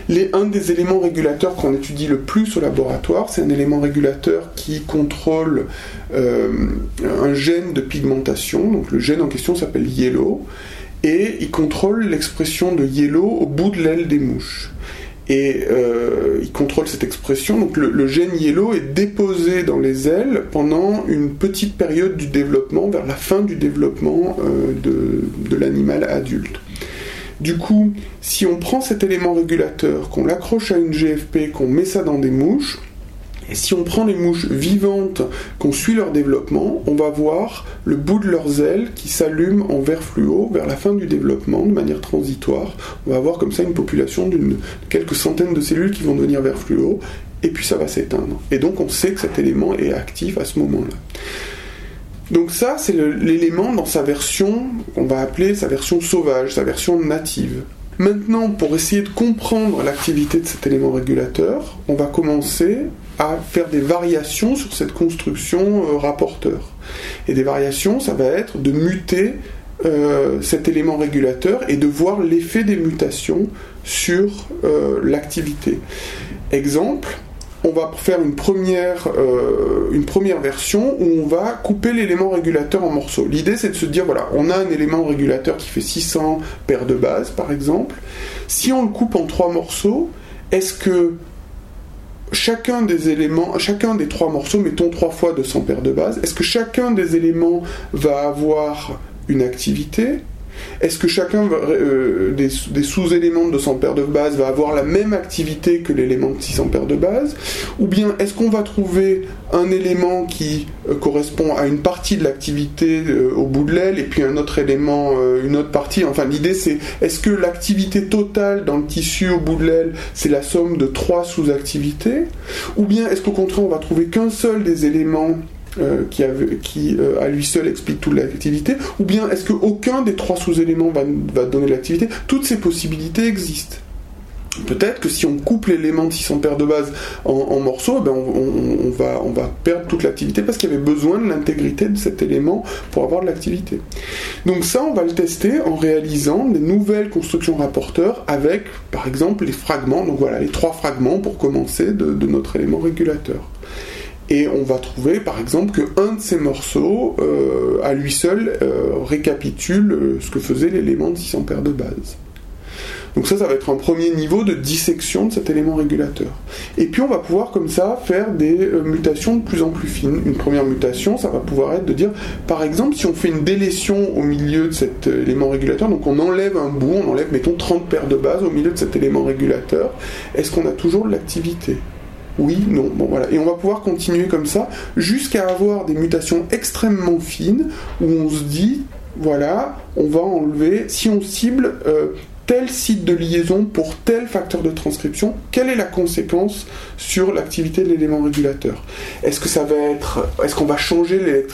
Les, un des éléments régulateurs qu'on étudie le plus au laboratoire, c'est un élément régulateur qui contrôle euh, un gène de pigmentation. Donc le gène en question s'appelle yellow et il contrôle l'expression de yellow au bout de l'aile des mouches et euh, il contrôle cette expression. Donc le, gène yellow est déposé dans les ailes pendant une petite période du développement, vers la fin du développement euh, de, de l'animal adulte. Du coup, si on prend cet élément régulateur, qu'on l'accroche à une GFP, qu'on met ça dans des mouches, et si on prend les mouches vivantes, qu'on suit leur développement, on va voir le bout de leurs ailes qui s'allume en vert fluo vers la fin du développement de manière transitoire. On va avoir comme ça une population d'une quelques centaines de cellules qui vont devenir vert fluo et puis ça va s'éteindre. Et donc on sait que cet élément est actif à ce moment-là. Donc ça, c'est l'élément dans sa version, qu'on va appeler sa version sauvage, sa version native. Maintenant, pour essayer de comprendre l'activité de cet élément régulateur, on va commencer à faire des variations sur cette construction euh, rapporteur. Et des variations, ça va être de muter euh, cet élément régulateur et de voir l'effet des mutations sur euh, l'activité. Exemple, on va faire une première, une première version où on va couper l'élément régulateur en morceaux. L'idée c'est de se dire, voilà, on a un élément régulateur qui fait 600 paires de bases par exemple. Si on le coupe en trois morceaux, est-ce que chacun des éléments, chacun des trois morceaux, mettons trois fois 200 paires de bases, est-ce que chacun des éléments va avoir une activité est-ce que chacun euh, des, sous-éléments de 200 paires de base va avoir la même activité que l'élément de 600 paires de base Ou bien est-ce qu'on va trouver un élément qui euh, correspond à une partie de l'activité euh, au bout de l'aile et puis un autre élément, une autre partie? Enfin, l'idée c'est est-ce que l'activité totale dans le tissu au bout de l'aile c'est la somme de trois sous-activités? Ou bien est-ce qu'au contraire on va trouver qu'un seul des éléments euh, qui, euh, à lui seul explique toute l'activité, ou bien est-ce qu'aucun des trois sous-éléments va, donner l'activité? Toutes ces possibilités existent. Peut-être que si on coupe l'élément de 600 paires de base en, morceaux, eh ben on, va, on va perdre toute l'activité parce qu'il y avait besoin de l'intégrité de cet élément pour avoir de l'activité. Donc ça, on va le tester en réalisant des nouvelles constructions rapporteurs avec, par exemple, les fragments. Donc voilà, les trois fragments pour commencer de, de notre élément régulateur. Et on va trouver par exemple que un de ces morceaux, euh, à lui seul, euh, récapitule euh, ce que faisait l'élément de 600 paires de base. Donc ça, ça va être un premier niveau de dissection de cet élément régulateur. Et puis on va pouvoir comme ça faire des mutations de plus en plus fines. Une première mutation, ça va pouvoir être de dire, par exemple, si on fait une délétion au milieu de cet élément régulateur, donc on enlève un bout, on enlève, mettons, 30 paires de bases au milieu de cet élément régulateur, est-ce qu'on a toujours de l'activité? Oui, non. Bon, voilà. Et on va pouvoir continuer comme ça jusqu'à avoir des mutations extrêmement fines où on se dit, voilà, on va enlever, si on cible euh, tel site de liaison pour tel facteur de transcription, quelle est la conséquence sur l'activité de l'élément régulateur? Est-ce que ça va être, est-ce qu'on va changer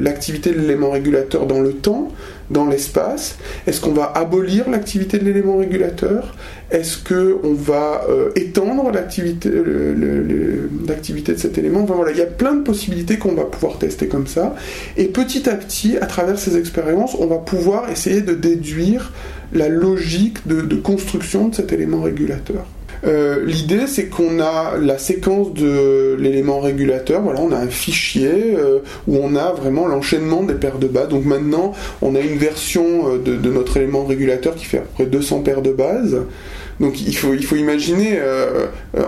l'activité de l'élément régulateur dans le temps? Dans l'espace Est-ce qu'on va abolir l'activité de l'élément régulateur? Est-ce qu'on va euh, étendre l'activité de cet élément? Enfin voilà, il y a plein de possibilités qu'on va pouvoir tester comme ça. Et petit à petit, à travers ces expériences, on va pouvoir essayer de déduire la logique de construction de cet élément régulateur. Euh, l'idée, c'est qu'on a la séquence de l'élément régulateur. Voilà, on a un fichier euh, où on a vraiment l'enchaînement des paires de bases. Donc maintenant, on a une version euh, de, notre élément régulateur qui fait à peu près 200 paires de bases. Donc il faut, imaginer,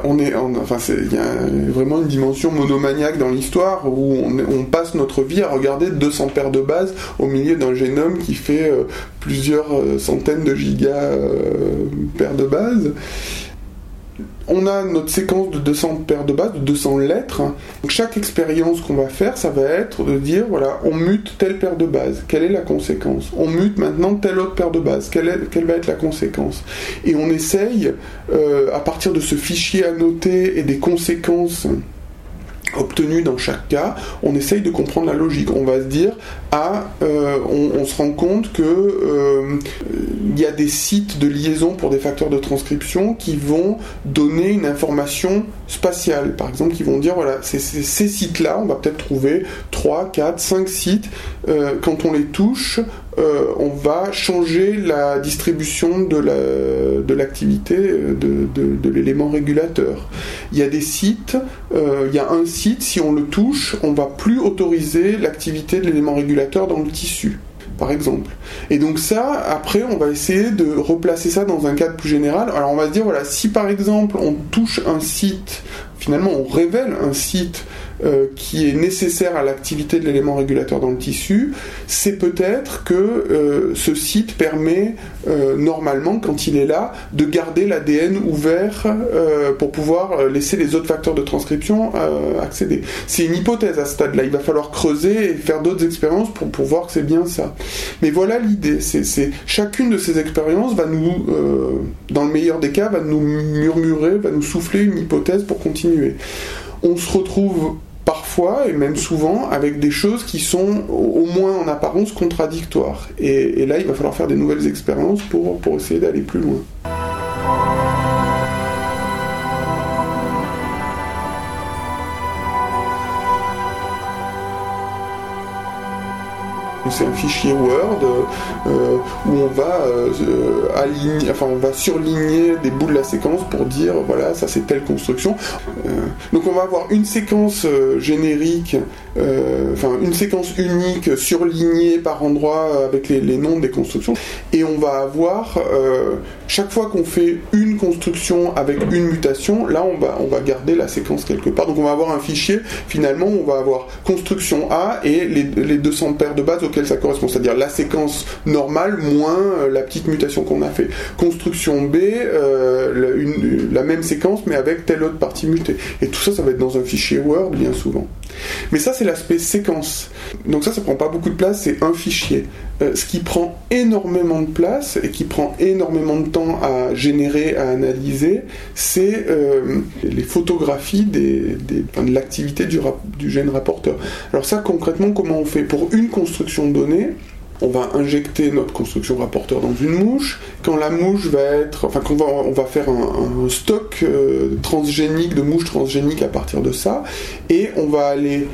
on est, enfin il y a vraiment une dimension monomaniaque dans l'histoire où on, passe notre vie à regarder 200 paires de bases au milieu d'un génome qui fait plusieurs centaines de gigas paires de bases on a notre séquence de 200 paires de bases, de 200 lettres. Chaque expérience qu'on va faire, ça va être de dire, voilà, on mute telle paire de bases, quelle est la conséquence? On mute maintenant telle autre paire de bases, quelle, va être la conséquence? Et on essaye, euh, à partir de ce fichier annoté et des conséquences obtenu dans chaque cas, on essaye de comprendre la logique. On va se dire, ah, euh, on, se rend compte que euh, il y a des sites de liaison pour des facteurs de transcription qui vont donner une information spatiale. Par exemple, qui vont dire, voilà, ces sites-là, on va peut-être trouver 3, 4, 5 sites. Euh, quand on les touche, on va changer la distribution de l'activité de, de l'élément régulateur. Il y a des sites, il y a un site si on le touche, on va plus autoriser l'activité de l'élément régulateur dans le tissu par exemple. Et donc ça, après, on va essayer de replacer ça dans un cadre plus général. Alors on va se dire, voilà, si par exemple on touche un site, finalement on révèle un site euh, qui est nécessaire à l'activité de l'élément régulateur dans le tissu, c'est peut-être que euh, ce site permet euh, normalement, quand il est là, de garder l'ADN ouvert pour pouvoir laisser les autres facteurs de transcription accéder. C'est une hypothèse à ce stade-là. Il va falloir creuser et faire d'autres expériences pour, pour voir que c'est bien ça. Mais voilà l'idée. C'est chacune de ces expériences va nous, dans le meilleur des cas, va nous murmurer, va nous souffler une hypothèse pour continuer. On se retrouve parfois, et même souvent, avec des choses qui sont au moins en apparence contradictoires. Et, là, il va falloir faire des nouvelles expériences pour, pour essayer d'aller plus loin. C'est un fichier Word euh, où on va euh, aligner, enfin on va surligner des bouts de la séquence pour dire voilà ça c'est telle construction. Euh, donc on va avoir une séquence générique, enfin une séquence unique surlignée par endroit avec les, les, noms des constructions et on va avoir chaque fois qu'on fait une construction avec une mutation, là on va on va garder la séquence quelque part. Donc on va avoir un fichier finalement on va avoir construction A et les, les 200 paires de bases ça correspond, c'est-à-dire la séquence normale moins euh, la petite mutation qu'on a fait. Construction B, euh, la même séquence mais avec telle autre partie mutée. Et tout ça, ça va être dans un fichier Word bien souvent. Mais ça, c'est l'aspect séquence. Donc ça, ça prend pas beaucoup de place, c'est un fichier. Euh, ce qui prend énormément de place et qui prend énormément de temps à générer, à analyser, c'est les photographies de l'activité du, du gène rapporteur. Alors ça, concrètement, comment on fait? Pour une construction donnée, on va injecter notre construction rapporteur dans une mouche. Quand la mouche va être, enfin, quand on va, faire un, stock euh, transgénique de mouches transgéniques à partir de ça, et on va aller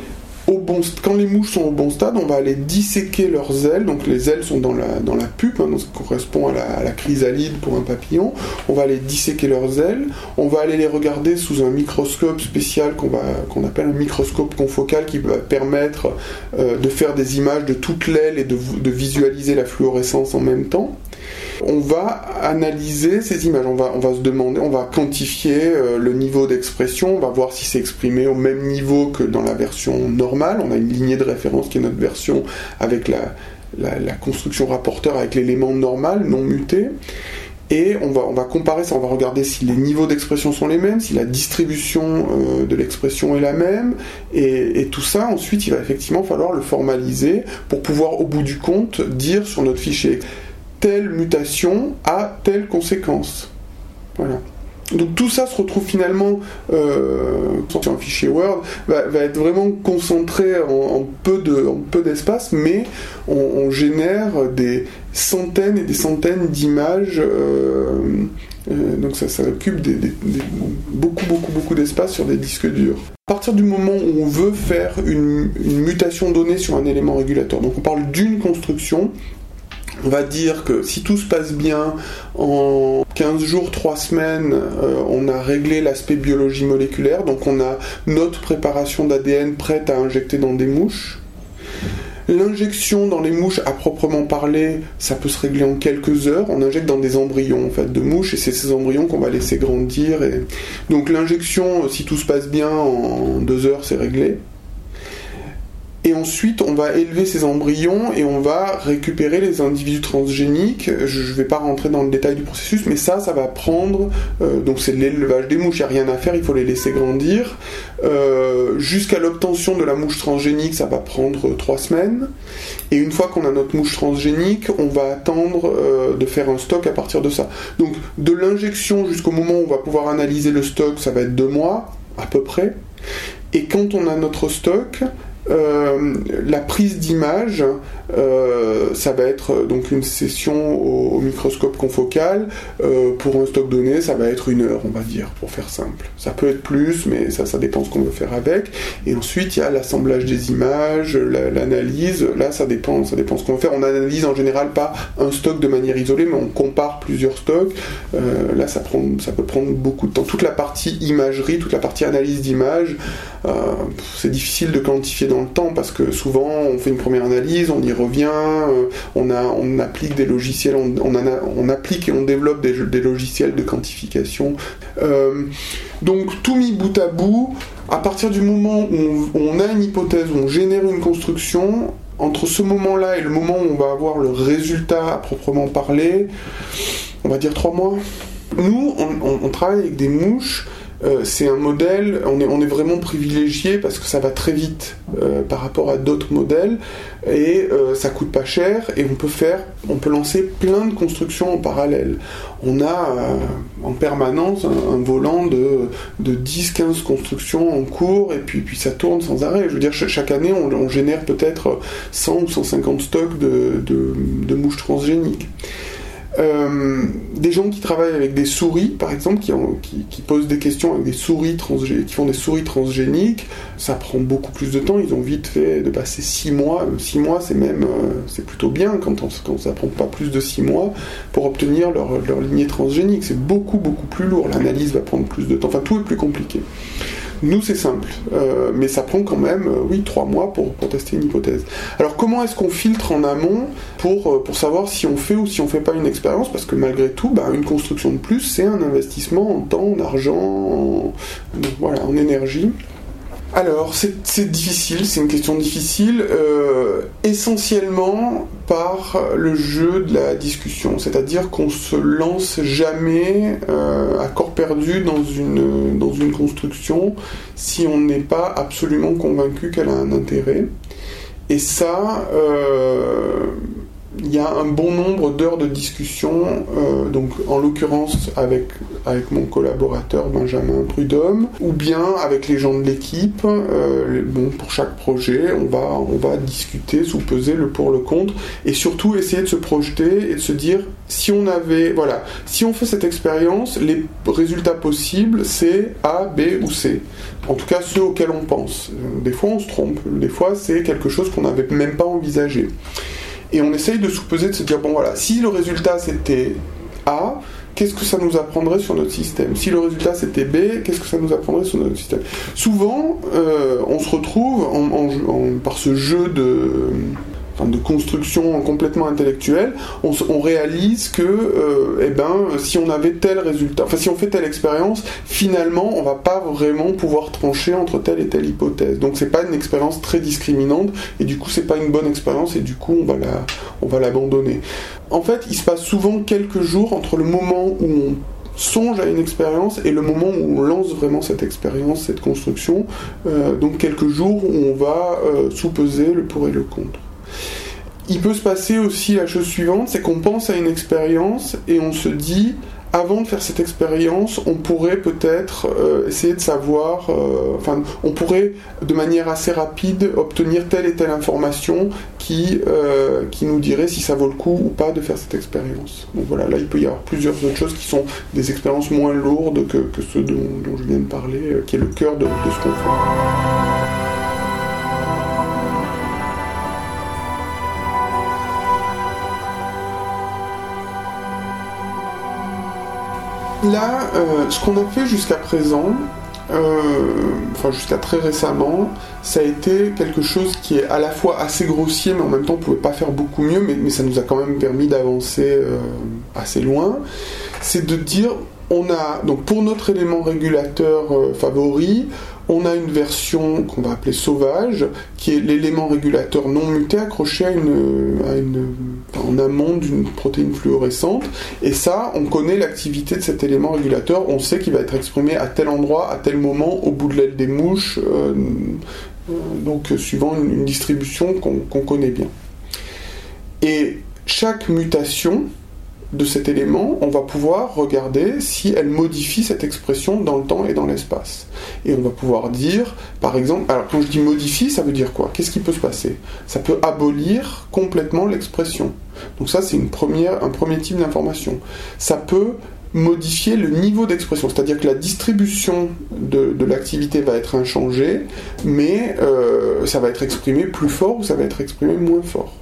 quand les mouches sont au bon stade, on va aller disséquer leurs ailes. Donc les ailes sont dans la, dans la pupe, hein, donc ça correspond à la, chrysalide pour un papillon. On va aller disséquer leurs ailes. On va aller les regarder sous un microscope spécial qu'on appelle un microscope confocal qui va permettre euh, de faire des images de toute l'aile et de, de visualiser la fluorescence en même temps on va analyser ces images, on va, on va se demander, on va quantifier euh, le niveau d'expression, on va voir si c'est exprimé au même niveau que dans la version normale. On a une lignée de référence qui est notre version avec la, construction rapporteur avec l'élément normal, non muté. Et on va, on va comparer ça, on va regarder si les niveaux d'expression sont les mêmes, si la distribution euh, de l'expression est la même, et, et, tout ça, ensuite, il va effectivement falloir le formaliser pour pouvoir, au bout du compte, dire sur notre fichier telle mutation a telle conséquence. Voilà. Donc tout ça se retrouve finalement euh, sur un fichier Word, va, être vraiment concentré en, peu de, peu d'espace, mais on, génère des centaines et des centaines d'images. Euh, euh, donc ça, occupe beaucoup beaucoup beaucoup d'espace sur des disques durs. À partir du moment où on veut faire une mutation donnée sur un élément régulateur, donc on parle d'une construction, on va dire que si tout se passe bien, en 15 jours, 3 semaines, euh, on a réglé l'aspect biologie moléculaire, donc on a notre préparation d'ADN prête à injecter dans des mouches. L'injection dans les mouches, à proprement parler, ça peut se régler en quelques heures. On injecte dans des embryons en fait de mouches et c'est ces embryons qu'on va laisser grandir. Donc l'injection, si tout se passe bien, en deux heures, c'est réglé. Et ensuite, on va élever ces embryons et on va récupérer les individus transgéniques. Je ne vais pas rentrer dans le détail du processus, mais ça, ça va prendre. Euh, donc, c'est l'élevage des mouches, il n'y a rien à faire, il faut les laisser grandir. Euh, jusqu'à l'obtention de la mouche transgénique, ça va prendre trois semaines. Et une fois qu'on a notre mouche transgénique, on va attendre euh, de faire un stock à partir de ça. Donc, de l'injection jusqu'au moment où on va pouvoir analyser le stock, ça va être deux mois, à peu près. Et quand on a notre stock, euh, la prise d'image, euh, ça va être euh, donc une session au, microscope confocal. pour un stock donné, ça va être une heure, on va dire, pour faire simple. Ça peut être plus, mais ça, dépend ce qu'on veut faire avec. Et ensuite, il y a l'assemblage des images, l'analyse. Là, ça dépend, ça dépend ce qu'on veut faire. On analyse en général pas un stock de manière isolée, mais on compare plusieurs stocks. là, ça, prend, ça peut prendre beaucoup de temps. Toute la partie imagerie, toute la partie analyse d'image, c'est difficile de quantifier dans le temps parce que souvent on fait une première analyse, on y revient, euh, on, on applique des logiciels, on, applique et on développe des, logiciels de quantification. Euh, donc tout mis bout à bout, à partir du moment où on, a une hypothèse, où on génère une construction, entre ce moment-là et le moment où on va avoir le résultat à proprement parler, on va dire trois mois. Nous, on travaille avec des mouches euh, c'est un modèle, on est, vraiment privilégié parce que ça va très vite euh, par rapport à d'autres modèles et ça coûte pas cher et on peut faire, on peut lancer plein de constructions en parallèle. On a en permanence un, volant de, de 10-15 constructions en cours et puis, ça tourne sans arrêt. Je veux dire, chaque année on, génère peut-être 100 ou 150 stocks de mouches transgéniques. Euh, des gens qui travaillent avec des souris, par exemple, qui, posent des questions avec des souris qui font des souris transgéniques, ça prend beaucoup plus de temps. Ils ont vite fait de passer 6 mois. 6 mois, c'est même, euh, c'est plutôt bien quand, on, ça prend pas plus de 6 mois pour obtenir leur, leur lignée transgénique. C'est beaucoup, beaucoup plus lourd. L'analyse va prendre plus de temps. Enfin, tout est plus compliqué. Nous, c'est simple, euh, mais ça prend quand même, euh, oui, trois mois pour, tester une hypothèse. Alors, comment est-ce qu'on filtre en amont pour, euh, pour savoir si on fait ou si on fait pas une expérience? Parce que malgré tout, bah, une construction de plus, c'est un investissement en temps, en argent, voilà, en énergie. Alors, c'est difficile, c'est une question difficile, euh, essentiellement par le jeu de la discussion, c'est-à-dire qu'on se lance jamais euh, à corps perdu dans une, dans une construction si on n'est pas absolument convaincu qu'elle a un intérêt. Et ça, euh, il y a un bon nombre d'heures de discussion, euh, donc en l'occurrence avec, avec mon collaborateur Benjamin Prudhomme, ou bien avec les gens de l'équipe. Euh, bon, pour chaque projet, on va, on va discuter, sous-peser le pour le contre, et surtout essayer de se projeter et de se dire si on avait, voilà, si on fait cette expérience, les résultats possibles, c'est A, B ou C. En tout cas, ceux auxquels on pense. Euh, des fois, on se trompe. Des fois, c'est quelque chose qu'on n'avait même pas envisagé. Et on essaye de sous-peser, de se dire, bon voilà, si le résultat c'était A, qu'est-ce que ça nous apprendrait sur notre système? Si le résultat c'était B, qu'est-ce que ça nous apprendrait sur notre système? Souvent, euh, on se retrouve par ce jeu de de construction complètement intellectuelle, on, réalise que, euh, eh ben, si on avait tel résultat, enfin si on fait telle expérience, finalement, on va pas vraiment pouvoir trancher entre telle et telle hypothèse. Donc c'est pas une expérience très discriminante et du coup c'est pas une bonne expérience et du coup on va la, l'abandonner. En fait, il se passe souvent quelques jours entre le moment où on songe à une expérience et le moment où on lance vraiment cette expérience, cette construction, euh, donc quelques jours où on va euh, sous-peser le pour et le contre il peut se passer aussi la chose suivante, c'est qu'on pense à une expérience et on se dit, avant de faire cette expérience, on pourrait peut-être euh, essayer de savoir, euh, enfin, on pourrait de manière assez rapide obtenir telle et telle information qui, euh, qui nous dirait si ça vaut le coup ou pas de faire cette expérience. Donc voilà, là il peut y avoir plusieurs autres choses qui sont des expériences moins lourdes que, ceux dont, je viens de parler, qui est le cœur de, de ce qu'on fait. Là, euh, ce qu'on a fait jusqu'à présent, euh, enfin jusqu'à très récemment, ça a été quelque chose qui est à la fois assez grossier, mais en même temps on ne pouvait pas faire beaucoup mieux, mais, ça nous a quand même permis d'avancer euh, assez loin. C'est de dire, on a donc pour notre élément régulateur favori, on a une version qu'on va appeler sauvage, qui est l'élément régulateur non muté accroché à en amont d'une protéine fluorescente. Et ça, on connaît l'activité de cet élément régulateur, on sait qu'il va être exprimé à tel endroit, à tel moment, au bout de l'aile des mouches, euh, euh, donc suivant une, distribution qu'on connaît bien. Et chaque mutation, de cet élément, on va pouvoir regarder si elle modifie cette expression dans le temps et dans l'espace. Et on va pouvoir dire, par exemple, alors quand je dis modifie, ça veut dire quoi? Qu'est-ce qui peut se passer? Ça peut abolir complètement l'expression. Donc ça, c'est un premier type d'information. Ça peut modifier le niveau d'expression, c'est-à-dire que la distribution de, l'activité va être inchangée, mais euh, ça va être exprimé plus fort ou ça va être exprimé moins fort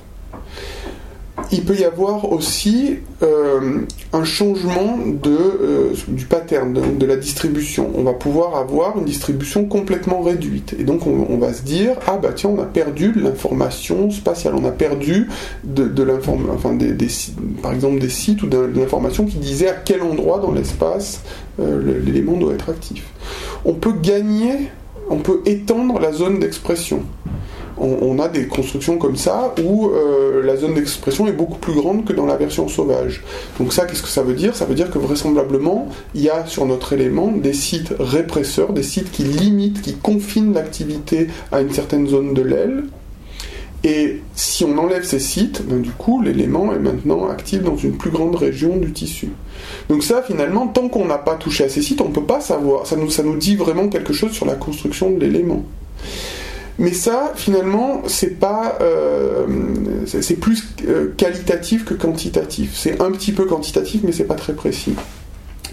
il peut y avoir aussi euh, un changement de, euh, du pattern, de, la distribution. On va pouvoir avoir une distribution complètement réduite. Et donc on, va se dire, ah bah tiens, on a perdu de l'information spatiale, on a perdu de, enfin des, par exemple des sites ou de, l'information qui disait à quel endroit dans l'espace euh, l'élément doit être actif. On peut gagner, on peut étendre la zone d'expression. On, a des constructions comme ça où euh, la zone d'expression est beaucoup plus grande que dans la version sauvage. Donc ça, qu'est-ce que ça veut dire? Ça veut dire que vraisemblablement, il y a sur notre élément des sites répresseurs, des sites qui limitent, qui confinent l'activité à une certaine zone de l'aile. Et si on enlève ces sites, ben, du coup, l'élément est maintenant actif dans une plus grande région du tissu. Donc ça, finalement, tant qu'on n'a pas touché à ces sites, on ne peut pas savoir. Ça nous, ça nous dit vraiment quelque chose sur la construction de l'élément. Mais ça, finalement, c'est euh, plus euh, qualitatif que quantitatif. C'est un petit peu quantitatif, mais c'est pas très précis.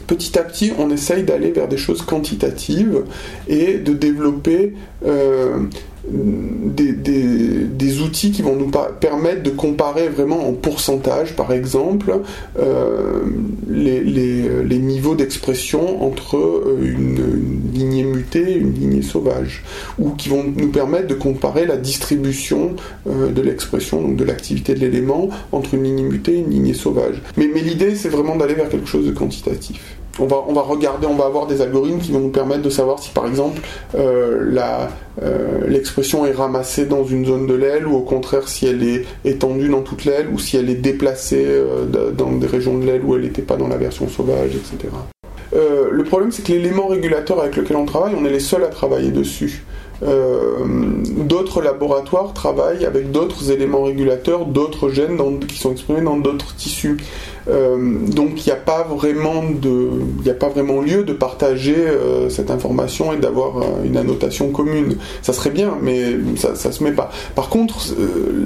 Petit à petit, on essaye d'aller vers des choses quantitatives et de développer euh, des, outils qui vont nous permettre de comparer vraiment en pourcentage, par exemple, euh, les, niveaux d'expression entre euh, une, lignée mutée et une lignée sauvage, ou qui vont nous permettre de comparer la distribution euh, de l'expression, donc de l'activité de l'élément, entre une lignée mutée et une lignée sauvage. Mais, mais l'idée, c'est vraiment d'aller vers quelque chose de quantitatif on va, regarder, on va avoir des algorithmes qui vont nous permettre de savoir si par exemple euh, euh, l'expression est ramassée dans une zone de l'aile ou au contraire si elle est étendue dans toute l'aile ou si elle est déplacée euh, dans des régions de l'aile où elle n'était pas dans la version sauvage, etc. le problème c'est que l'élément régulateur avec lequel on travaille, on est les seuls à travailler dessus. d'autres laboratoires travaillent avec d'autres éléments régulateurs, d'autres gènes qui sont exprimés dans d'autres tissus. Euh, donc il n'y a pas vraiment de, il a pas vraiment lieu de partager euh, cette information et d'avoir euh, une annotation commune. Ça serait bien, mais ça, ça se met pas. Par contre,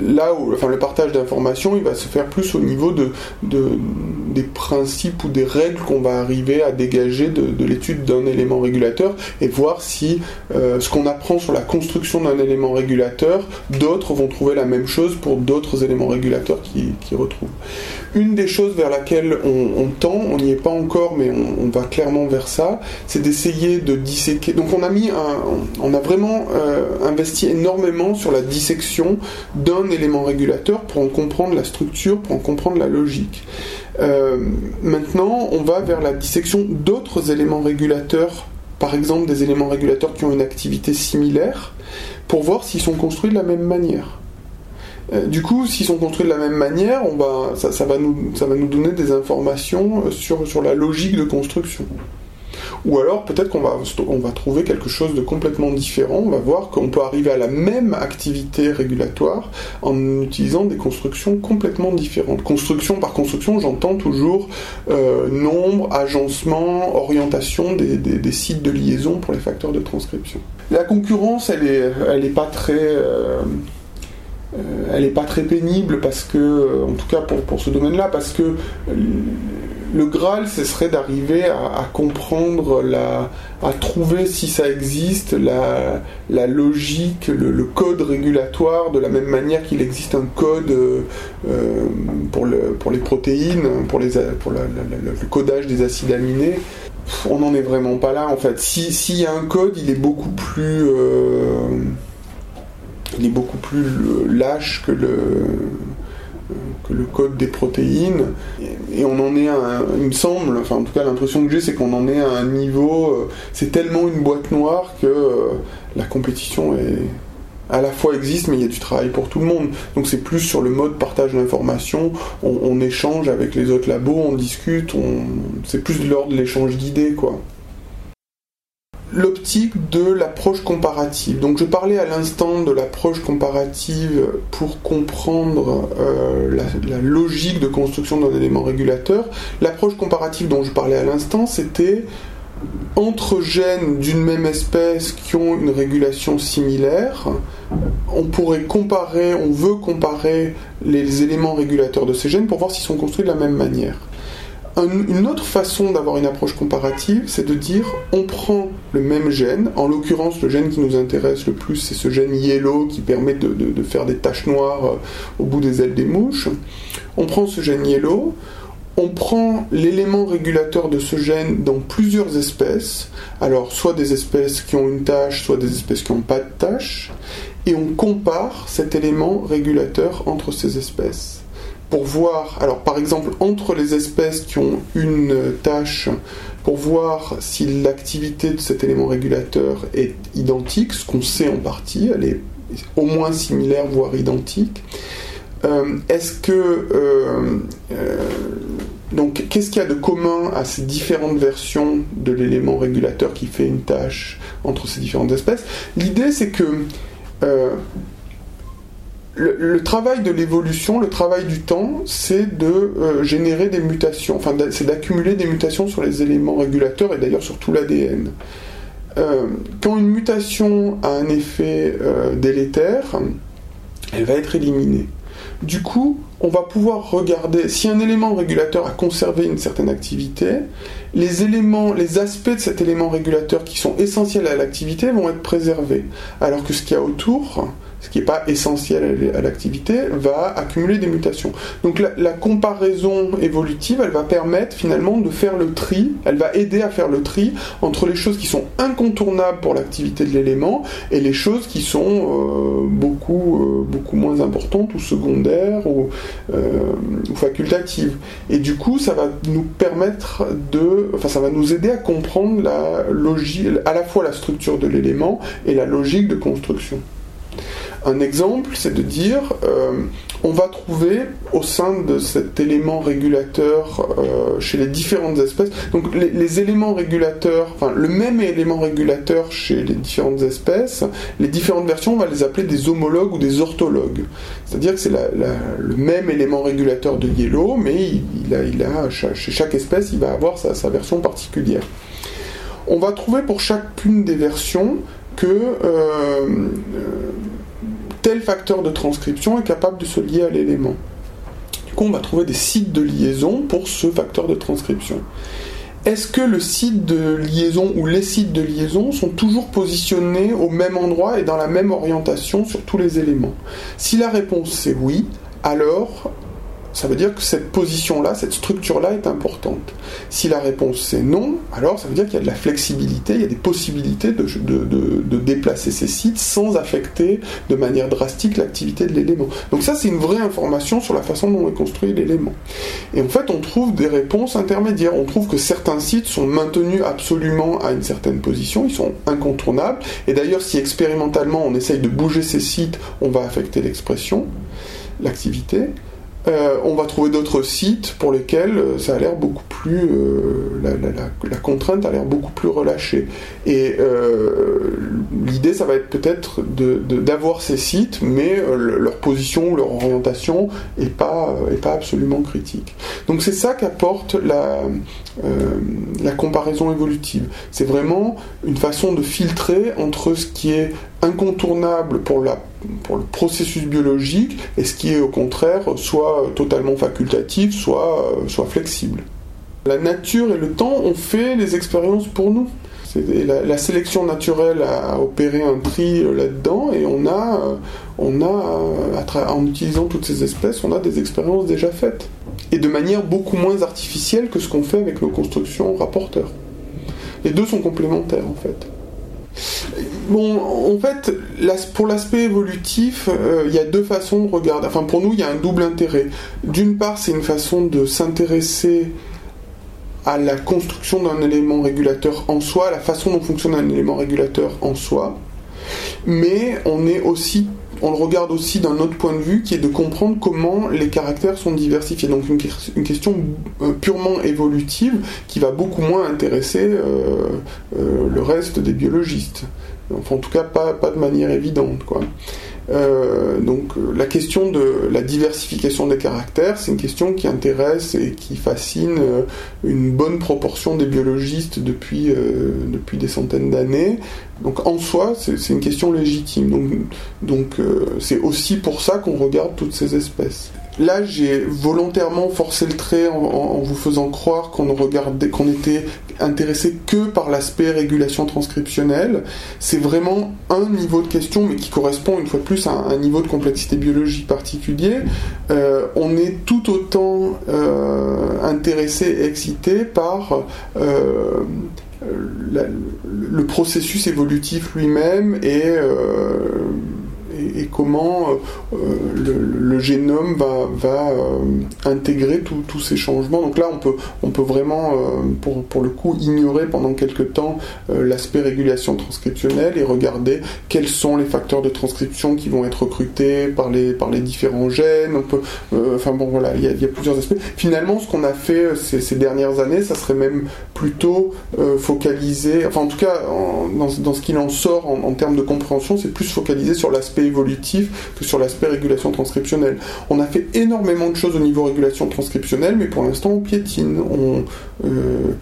là où, enfin, le partage d'informations, il va se faire plus au niveau de, des principes ou des règles qu'on va arriver à dégager de, l'étude d'un élément régulateur et voir si ce qu'on apprend sur la construction d'un élément régulateur, d'autres vont trouver la même chose pour d'autres éléments régulateurs qui, qui retrouvent. Une des choses vers laquelle on, tend, on n'y est pas encore, mais on, va clairement vers ça, c'est d'essayer de disséquer. Donc on a mis on a vraiment euh, investi énormément sur la dissection d'un élément régulateur pour en comprendre la structure, pour en comprendre la logique. Euh, maintenant, on va vers la dissection d'autres éléments régulateurs, par exemple des éléments régulateurs qui ont une activité similaire, pour voir s'ils sont construits de la même manière. Euh, du coup, s'ils sont construits de la même manière, ça, va nous, donner des informations euh, sur, la logique de construction. Ou alors peut-être qu'on va, trouver quelque chose de complètement différent, on va voir qu'on peut arriver à la même activité régulatoire en utilisant des constructions complètement différentes. Construction par construction, j'entends toujours euh, nombre, agencement, orientation des, sites de liaison pour les facteurs de transcription. La concurrence, elle est, elle est pas très... elle n'est pas très pénible parce que, euh, en tout cas pour, ce domaine-là, parce que le Graal, ce serait d'arriver à, comprendre, à trouver si ça existe, la, logique, le, code régulatoire, de la même manière qu'il existe un code euh, pour, les protéines, pour, le, codage des acides aminés. On n'en est vraiment pas là en fait. S'il y a un code, il est beaucoup plus il est beaucoup plus lâche que le, que le code des protéines. Et, on en est à il me semble, enfin en tout cas l'impression que j'ai, c'est qu'on en est à un niveau, euh, c'est tellement une boîte noire que euh, la compétition est, à la fois existe, mais il y a du travail pour tout le monde. Donc c'est plus sur le mode partage d'informations, on, échange avec les autres labos, on discute, on, c'est plus de l'ordre de l'échange d'idées, quoi l'optique de l'approche comparative. Donc je parlais à l'instant de l'approche comparative pour comprendre euh, la, logique de construction d'un élément régulateur. L'approche comparative dont je parlais à l'instant, c'était entre gènes d'une même espèce qui ont une régulation similaire, on pourrait comparer, on veut comparer les éléments régulateurs de ces gènes pour voir s'ils sont construits de la même manière une autre façon d'avoir une approche comparative, c'est de dire on prend le même gène, en l'occurrence le gène qui nous intéresse le plus, c'est ce gène yellow qui permet de, faire des taches noires euh, au bout des ailes des mouches. On prend ce gène yellow, on prend l'élément régulateur de ce gène dans plusieurs espèces, alors soit des espèces qui ont une tâche, soit des espèces qui n'ont pas de tâche, et on compare cet élément régulateur entre ces espèces pour voir, alors par exemple entre les espèces qui ont une tâche, pour voir si l'activité de cet élément régulateur est identique, ce qu'on sait en partie, elle est au moins similaires, voire identiques. Est-ce que donc, qu'est-ce qu'il y a de commun à ces différentes versions de l'élément régulateur qui fait une tâche entre ces différentes espèces? L'idée, c'est que le, travail de l'évolution, le travail du temps, c'est de euh, générer des mutations, enfin c'est d'accumuler des mutations sur les éléments régulateurs et d'ailleurs sur tout l'ADN. Euh, quand une mutation a un effet euh, délétère, elle va être éliminée. Du coup, on va pouvoir regarder si un élément régulateur a conservé une certaine activité, les éléments, les aspects de cet élément régulateur qui sont essentiels à l'activité vont être préservés, alors que ce qu'il y a autour, ce qui n'est pas essentiel à l'activité, va accumuler des mutations. Donc la, comparaison évolutive, elle va permettre finalement de faire le tri, elle va aider à faire le tri entre les choses qui sont incontournables pour l'activité de l'élément et les choses qui sont euh, beaucoup, euh, beaucoup moins importantes ou secondaires ou, euh, ou, facultatives. Et du coup, ça va nous permettre de, enfin ça va nous aider à comprendre la logique, à la fois la structure de l'élément et la logique de construction. Un exemple, c'est de dire, euh, on va trouver au sein de cet élément régulateur euh, chez les différentes espèces, donc les, éléments régulateurs, enfin le même élément régulateur chez les différentes espèces, les différentes versions, on va les appeler des homologues ou des orthologues. C'est-à-dire que c'est le même élément régulateur de Yellow, mais il, a, chez chaque espèce, il va avoir sa, sa version particulière. On va trouver pour chacune des versions que euh, tel facteur de transcription est capable de se lier à l'élément. Du coup, on va trouver des sites de liaison pour ce facteur de transcription. Est-ce que le site de liaison ou les sites de liaison sont toujours positionnés au même endroit et dans la même orientation sur tous les éléments? Si la réponse c'est oui, alors ça veut dire que cette position-là, cette structure-là est importante. Si la réponse c'est non, alors ça veut dire qu'il y a de la flexibilité, il y a des possibilités de, de, déplacer ces sites sans affecter de manière drastique l'activité de l'élément. Donc ça c'est une vraie information sur la façon dont est construit l'élément. Et en fait on trouve des réponses intermédiaires. On trouve que certains sites sont maintenus absolument à une certaine position, ils sont incontournables. Et d'ailleurs si expérimentalement on essaye de bouger ces sites, on va affecter l'expression, l'activité. Euh, on va trouver d'autres sites pour lesquels euh, ça a l'air beaucoup plus. Euh, la, contrainte a l'air beaucoup plus relâchée. Et l'idée, ça va être peut-être d'avoir ces sites, mais leur position, leur orientation n'est pas, est pas absolument critique. Donc c'est ça qu'apporte la, la comparaison évolutive. C'est vraiment une façon de filtrer entre ce qui est incontournable pour, le processus biologique et ce qui est au contraire soit totalement facultatif, soit, soit flexible. La nature et le temps ont fait les expériences pour nous. La, sélection naturelle a opéré un tri là-dedans et on a, on a en utilisant toutes ces espèces, on a des expériences déjà faites. Et de manière beaucoup moins artificielle que ce qu'on fait avec nos constructions rapporteurs. Les deux sont complémentaires en fait. Bon, en fait, pour l'aspect évolutif, euh, il y a deux façons de regarder. Enfin, pour nous, il y a un double intérêt. D'une part, c'est une façon de s'intéresser à la construction d'un élément régulateur en soi, à la façon dont fonctionne un élément régulateur en soi. Mais on est aussi on le regarde aussi d'un autre point de vue qui est de comprendre comment les caractères sont diversifiés. Donc une, question euh, purement évolutive qui va beaucoup moins intéresser euh, le reste des biologistes. Enfin, en tout cas, pas, de manière évidente. Quoi. Euh, donc la question de la diversification des caractères, c'est une question qui intéresse et qui fascine euh, une bonne proportion des biologistes depuis, euh, des centaines d'années. Donc en soi, c'est une question légitime. Donc c'est aussi pour ça qu'on regarde toutes ces espèces là, j'ai volontairement forcé le trait en, vous faisant croire qu'on regardait, qu'on était intéressé que par l'aspect régulation transcriptionnelle. C'est vraiment un niveau de question, mais qui correspond une fois de plus à un, niveau de complexité biologique particulier. Euh, on est tout autant euh, intéressé et excité par euh, le processus évolutif lui-même et et, comment le, génome va, va intégrer tous ces changements. Donc là, on peut, on peut vraiment, pour, le coup, ignorer pendant quelques temps l'aspect régulation transcriptionnelle et regarder quels sont les facteurs de transcription qui vont être recrutés par les, différents gènes. Enfin bon, voilà, il y, a, plusieurs aspects. Finalement, ce qu'on a fait ces, dernières années, ça serait même plutôt focalisé, enfin en tout cas, dans, ce qu'il en sort en, termes de compréhension, c'est plus focalisé sur l'aspect évolutif que sur l'aspect régulation transcriptionnelle. On a fait énormément de choses au niveau régulation transcriptionnelle, mais pour l'instant on piétine. On, euh,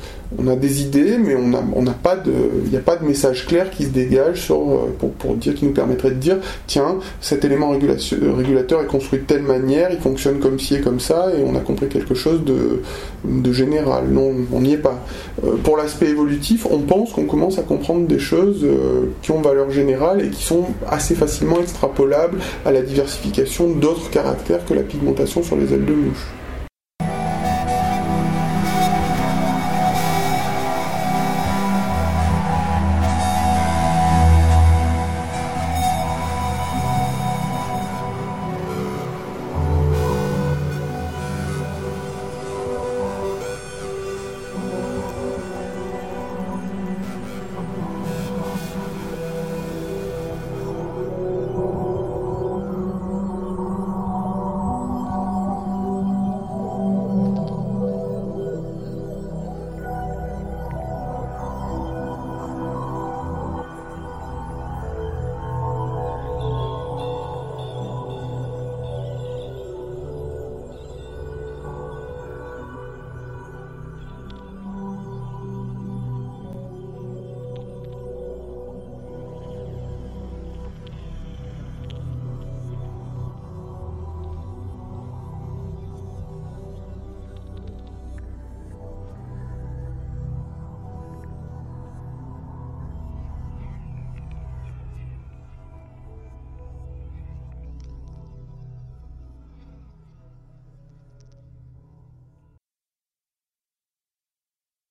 a des idées, mais on n'a pas de, il n'y a pas de message clair qui se dégage euh, pour, dire, qui nous permettrait de dire, tiens, cet élément euh, régulateur est construit de telle manière, il fonctionne comme ci et comme ça, et on a compris quelque chose de, général. Non, on n'y est pas. Pour l'aspect évolutif, on pense qu'on commence à comprendre des choses qui ont valeur générale et qui sont assez facilement à la diversification d'autres caractères que la pigmentation sur les ailes de mouche.